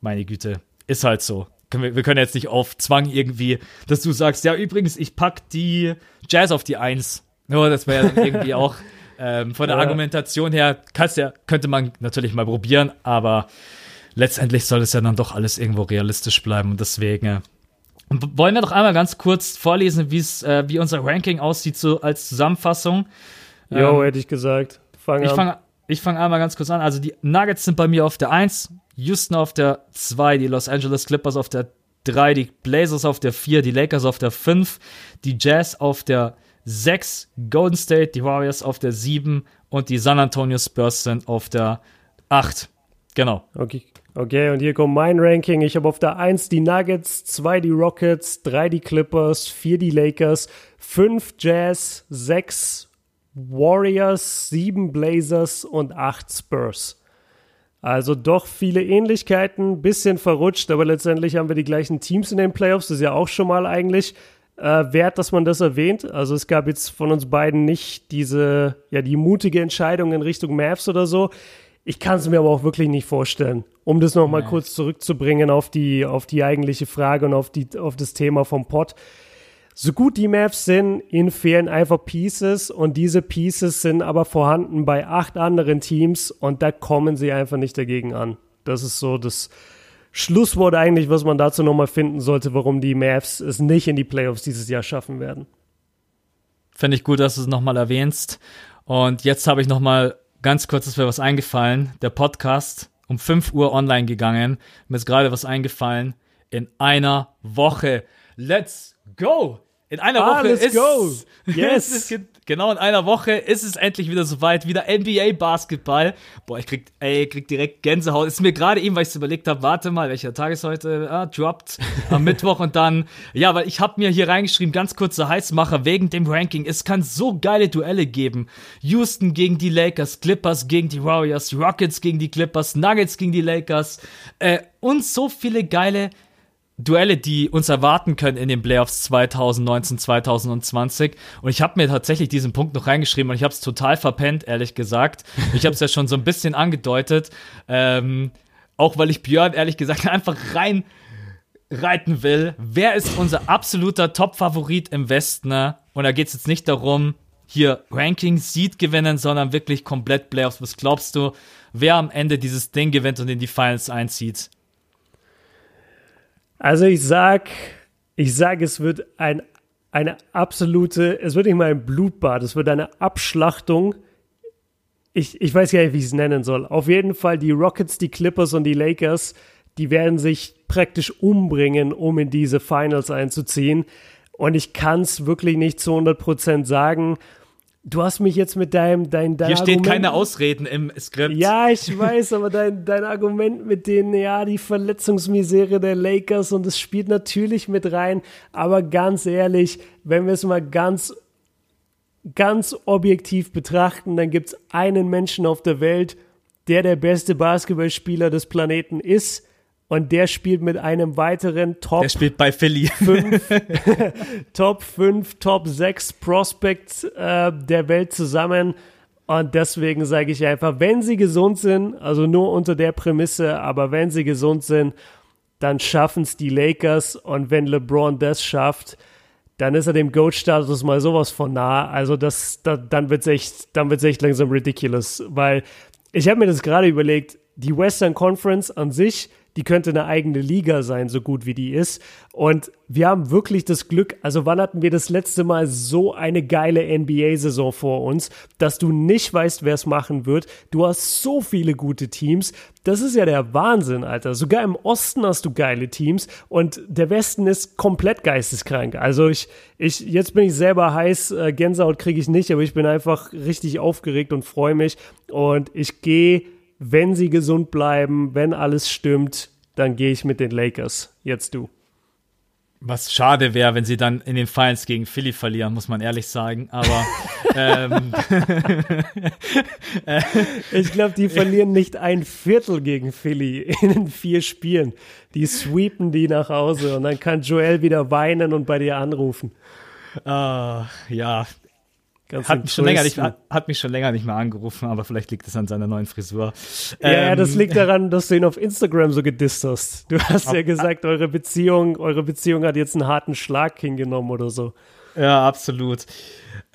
Speaker 1: meine Güte, ist halt so. Wir, wir können jetzt nicht auf Zwang irgendwie, dass du sagst, ja, übrigens, ich pack die Jazz auf die 1 nur, das wäre ja irgendwie auch ähm, von der ja. Argumentation her, ja, könnte man natürlich mal probieren, aber letztendlich soll es ja dann doch alles irgendwo realistisch bleiben und deswegen. Äh, wollen wir doch einmal ganz kurz vorlesen, äh, wie unser Ranking aussieht, so als Zusammenfassung.
Speaker 2: Jo, ähm, hätte ich gesagt.
Speaker 1: Fang ich fange ich fang einmal ganz kurz an. Also die Nuggets sind bei mir auf der 1, Houston auf der 2, die Los Angeles Clippers auf der 3, die Blazers auf der 4, die Lakers auf der 5, die Jazz auf der 6, Golden State, die Warriors auf der 7 und die San Antonio Spurs sind auf der 8. Genau.
Speaker 2: Okay. Okay, und hier kommt mein Ranking. Ich habe auf der 1 die Nuggets, 2 die Rockets, 3 die Clippers, 4 die Lakers, 5 Jazz, 6 Warriors, 7 Blazers und 8 Spurs. Also doch viele Ähnlichkeiten, bisschen verrutscht, aber letztendlich haben wir die gleichen Teams in den Playoffs. Das ist ja auch schon mal eigentlich äh, wert, dass man das erwähnt. Also es gab jetzt von uns beiden nicht diese, ja, die mutige Entscheidung in Richtung Mavs oder so. Ich kann es mir aber auch wirklich nicht vorstellen. Um das nochmal nee. kurz zurückzubringen auf die, auf die eigentliche Frage und auf, die, auf das Thema vom Pod. So gut die Maps sind, ihnen fehlen einfach Pieces und diese Pieces sind aber vorhanden bei acht anderen Teams und da kommen sie einfach nicht dagegen an. Das ist so das, Schlusswort eigentlich, was man dazu nochmal finden sollte, warum die Mavs es nicht in die Playoffs dieses Jahr schaffen werden.
Speaker 1: Finde ich gut, dass du es nochmal erwähnst. Und jetzt habe ich nochmal ganz kurz, ist mir was eingefallen. Der Podcast um 5 Uhr online gegangen. Mir ist gerade was eingefallen. In einer Woche. Let's go! In einer ah, Woche ist,
Speaker 2: go. Yes.
Speaker 1: Genau in einer Woche ist es endlich wieder soweit, wieder NBA-Basketball. Boah, ich krieg, ey, krieg direkt Gänsehaut. Ist mir gerade eben, weil ich es überlegt habe, warte mal, welcher Tag ist heute? Ah, droppt am Mittwoch und dann, ja, weil ich habe mir hier reingeschrieben, ganz kurzer Heißmacher wegen dem Ranking. Es kann so geile Duelle geben. Houston gegen die Lakers, Clippers gegen die Warriors, Rockets gegen die Clippers, Nuggets gegen die Lakers äh, und so viele geile Duelle, die uns erwarten können in den Playoffs 2019, 2020. Und ich habe mir tatsächlich diesen Punkt noch reingeschrieben und ich habe es total verpennt, ehrlich gesagt. Ich habe es ja schon so ein bisschen angedeutet. Ähm, auch weil ich Björn, ehrlich gesagt, einfach rein reiten will. Wer ist unser absoluter Top-Favorit im Westen? Und da geht es jetzt nicht darum, hier Ranking Seed gewinnen, sondern wirklich komplett Playoffs. Was glaubst du, wer am Ende dieses Ding gewinnt und in die Finals einzieht?
Speaker 2: Also ich sag, ich sag, es wird ein, eine absolute, es wird nicht mal ein Blutbad, es wird eine Abschlachtung. Ich, ich weiß gar nicht, wie ich es nennen soll. Auf jeden Fall die Rockets, die Clippers und die Lakers, die werden sich praktisch umbringen, um in diese Finals einzuziehen. Und ich kann es wirklich nicht zu 100% sagen. Du hast mich jetzt mit deinem dein, dein
Speaker 1: Hier
Speaker 2: Argument,
Speaker 1: steht keine Ausreden im Skript.
Speaker 2: Ja, ich weiß, aber dein, dein Argument mit den, ja, die Verletzungsmisere der Lakers und es spielt natürlich mit rein. Aber ganz ehrlich, wenn wir es mal ganz, ganz objektiv betrachten, dann gibt es einen Menschen auf der Welt, der der beste Basketballspieler des Planeten ist und der spielt mit einem weiteren Top.
Speaker 1: Der spielt bei Philly.
Speaker 2: 5, Top 5, Top 6 Prospects äh, der Welt zusammen. Und deswegen sage ich einfach, wenn sie gesund sind, also nur unter der Prämisse, aber wenn sie gesund sind, dann schaffen es die Lakers. Und wenn LeBron das schafft, dann ist er dem Goat-Status mal sowas von nah. Also das, das dann wird es echt, echt langsam ridiculous, weil ich habe mir das gerade überlegt, die Western Conference an sich die könnte eine eigene Liga sein, so gut wie die ist. Und wir haben wirklich das Glück, also wann hatten wir das letzte Mal so eine geile NBA-Saison vor uns, dass du nicht weißt, wer es machen wird. Du hast so viele gute Teams. Das ist ja der Wahnsinn, Alter. Sogar im Osten hast du geile Teams und der Westen ist komplett geisteskrank. Also ich, ich, jetzt bin ich selber heiß, äh, Gänsehaut kriege ich nicht, aber ich bin einfach richtig aufgeregt und freue mich. Und ich gehe wenn sie gesund bleiben, wenn alles stimmt, dann gehe ich mit den Lakers. Jetzt du.
Speaker 1: Was schade wäre, wenn sie dann in den Finals gegen Philly verlieren, muss man ehrlich sagen. Aber ähm,
Speaker 2: ich glaube, die verlieren nicht ein Viertel gegen Philly in den vier Spielen. Die sweepen die nach Hause und dann kann Joel wieder weinen und bei dir anrufen.
Speaker 1: Uh, ja, hat mich, schon länger nicht, hat, hat, mich schon länger nicht mehr angerufen, aber vielleicht liegt es an seiner neuen Frisur.
Speaker 2: Ja, ähm, ja, das ähm, liegt daran, dass du ihn auf Instagram so gedisst hast. Du hast ja gesagt, eure Beziehung, eure Beziehung hat jetzt einen harten Schlag hingenommen oder so.
Speaker 1: Ja, absolut.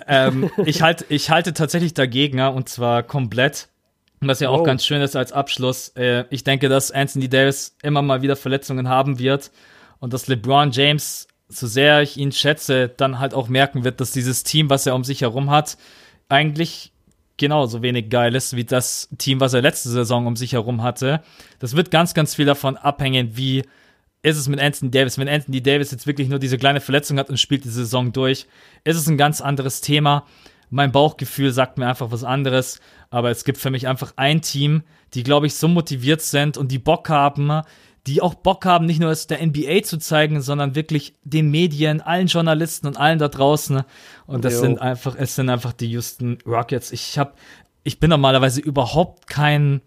Speaker 1: ähm, ich, halt, ich halte tatsächlich dagegen, ja, und zwar komplett. Was ja auch oh. ganz schön ist als Abschluss. Äh, ich denke, dass Anthony Davis immer mal wieder Verletzungen haben wird und dass LeBron James so sehr ich ihn schätze, dann halt auch merken wird, dass dieses Team, was er um sich herum hat, eigentlich genauso wenig geil ist wie das Team, was er letzte Saison um sich herum hatte. Das wird ganz, ganz viel davon abhängen, wie ist es mit Anthony Davis. Wenn Anthony Davis jetzt wirklich nur diese kleine Verletzung hat und spielt die Saison durch, ist es ein ganz anderes Thema. Mein Bauchgefühl sagt mir einfach was anderes, aber es gibt für mich einfach ein Team, die, glaube ich, so motiviert sind und die Bock haben, die auch Bock haben, nicht nur es der NBA zu zeigen, sondern wirklich den Medien, allen Journalisten und allen da draußen. Und das jo. sind einfach, es sind einfach die Houston Rockets. Ich habe, ich bin normalerweise überhaupt kein,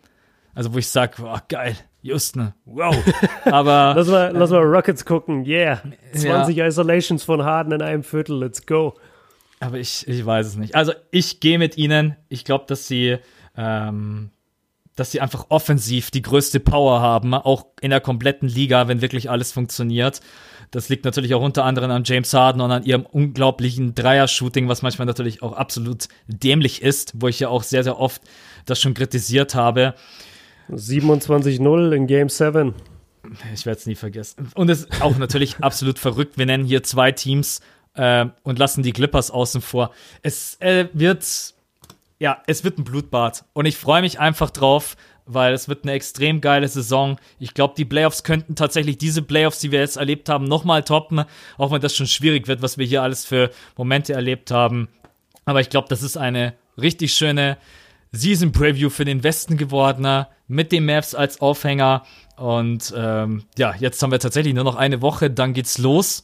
Speaker 1: also wo ich sage, oh, geil, Houston, wow. Aber
Speaker 2: lass mal, äh, lass mal Rockets gucken, yeah. 20 ja. Isolations von Harden in einem Viertel, let's go.
Speaker 1: Aber ich, ich weiß es nicht. Also ich gehe mit ihnen. Ich glaube, dass sie ähm, dass sie einfach offensiv die größte Power haben, auch in der kompletten Liga, wenn wirklich alles funktioniert. Das liegt natürlich auch unter anderem an James Harden und an ihrem unglaublichen Dreier-Shooting, was manchmal natürlich auch absolut dämlich ist, wo ich ja auch sehr, sehr oft das schon kritisiert habe.
Speaker 2: 27-0 in Game 7.
Speaker 1: Ich werde es nie vergessen. Und es ist auch natürlich absolut verrückt. Wir nennen hier zwei Teams äh, und lassen die Clippers außen vor. Es äh, wird ja, es wird ein Blutbad. Und ich freue mich einfach drauf, weil es wird eine extrem geile Saison. Ich glaube, die Playoffs könnten tatsächlich diese Playoffs, die wir jetzt erlebt haben, nochmal toppen. Auch wenn das schon schwierig wird, was wir hier alles für Momente erlebt haben. Aber ich glaube, das ist eine richtig schöne Season Preview für den Westen geworden, mit den Mavs als Aufhänger. Und ähm, ja, jetzt haben wir tatsächlich nur noch eine Woche, dann geht's los.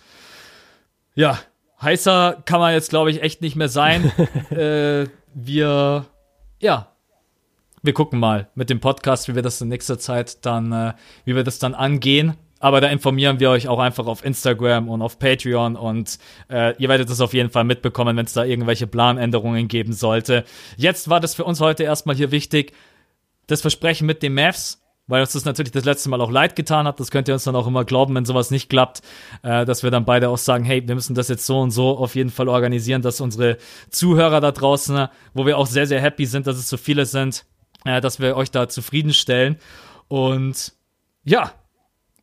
Speaker 1: Ja, heißer kann man jetzt, glaube ich, echt nicht mehr sein. äh, wir, ja, wir gucken mal mit dem Podcast, wie wir das in nächster Zeit dann, äh, wie wir das dann angehen. Aber da informieren wir euch auch einfach auf Instagram und auf Patreon und äh, ihr werdet es auf jeden Fall mitbekommen, wenn es da irgendwelche Planänderungen geben sollte. Jetzt war das für uns heute erstmal hier wichtig. Das Versprechen mit den Mavs weil uns das natürlich das letzte Mal auch leid getan hat. Das könnt ihr uns dann auch immer glauben, wenn sowas nicht klappt, äh, dass wir dann beide auch sagen, hey, wir müssen das jetzt so und so auf jeden Fall organisieren, dass unsere Zuhörer da draußen, wo wir auch sehr, sehr happy sind, dass es so viele sind, äh, dass wir euch da zufriedenstellen. Und ja,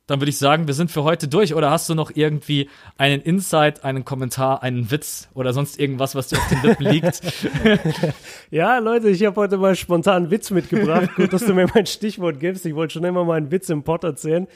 Speaker 1: dann würde ich sagen, wir sind für heute durch. Oder hast du noch irgendwie einen Insight, einen Kommentar, einen Witz oder sonst irgendwas, was dir auf den Lippen liegt?
Speaker 2: ja, Leute, ich habe heute mal spontan einen Witz mitgebracht. Gut, dass du mir mein Stichwort gibst. Ich wollte schon immer mal einen Witz im Pod erzählen.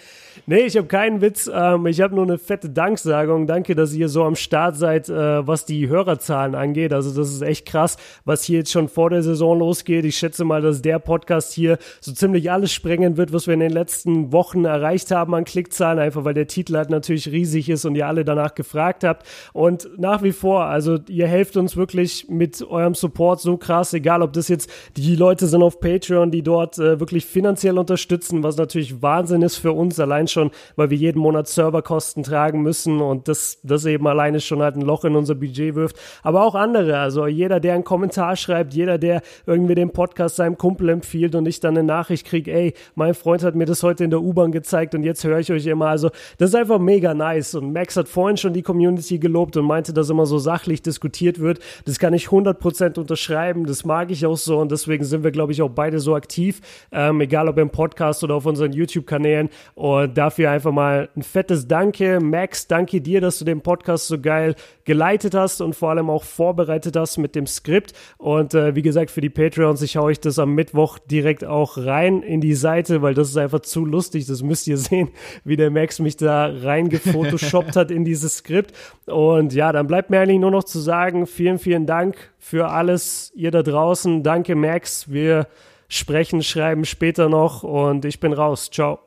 Speaker 2: Nee, ich habe keinen Witz. Ähm, ich habe nur eine fette Danksagung. Danke, dass ihr so am Start seid, äh, was die Hörerzahlen angeht. Also das ist echt krass, was hier jetzt schon vor der Saison losgeht. Ich schätze mal, dass der Podcast hier so ziemlich alles sprengen wird, was wir in den letzten Wochen erreicht haben an Klickzahlen, einfach weil der Titel halt natürlich riesig ist und ihr alle danach gefragt habt. Und nach wie vor, also ihr helft uns wirklich mit eurem Support so krass, egal ob das jetzt die Leute sind auf Patreon, die dort äh, wirklich finanziell unterstützen, was natürlich Wahnsinn ist für uns, allein schon, weil wir jeden Monat Serverkosten tragen müssen und das, das eben alleine schon halt ein Loch in unser Budget wirft. Aber auch andere, also jeder, der einen Kommentar schreibt, jeder, der irgendwie den Podcast seinem Kumpel empfiehlt und ich dann eine Nachricht kriege, ey, mein Freund hat mir das heute in der U-Bahn gezeigt und jetzt höre ich euch immer. Also das ist einfach mega nice. Und Max hat vorhin schon die Community gelobt und meinte, dass immer so sachlich diskutiert wird. Das kann ich 100% unterschreiben. Das mag ich auch so und deswegen sind wir, glaube ich, auch beide so aktiv. Ähm, egal ob im Podcast oder auf unseren YouTube-Kanälen. Und dafür einfach mal ein fettes Danke. Max, danke dir, dass du den Podcast so geil geleitet hast und vor allem auch vorbereitet hast mit dem Skript. Und äh, wie gesagt, für die Patreons, ich hau euch das am Mittwoch direkt auch rein in die Seite, weil das ist einfach zu lustig. Das müsst ihr sehen, wie der Max mich da reingefotoshoppt hat in dieses Skript. Und ja, dann bleibt mir eigentlich nur noch zu sagen, vielen, vielen Dank für alles, ihr da draußen. Danke, Max. Wir sprechen, schreiben später noch und ich bin raus. Ciao.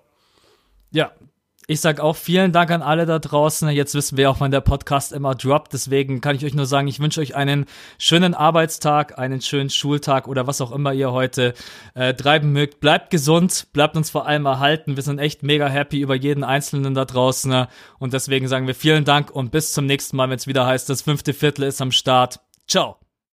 Speaker 1: Ja, ich sag auch vielen Dank an alle da draußen. Jetzt wissen wir auch, wann der Podcast immer droppt. Deswegen kann ich euch nur sagen, ich wünsche euch einen schönen Arbeitstag, einen schönen Schultag oder was auch immer ihr heute äh, treiben mögt. Bleibt gesund, bleibt uns vor allem erhalten. Wir sind echt mega happy über jeden Einzelnen da draußen. Und deswegen sagen wir vielen Dank und bis zum nächsten Mal, wenn es wieder heißt, das fünfte Viertel ist am Start. Ciao.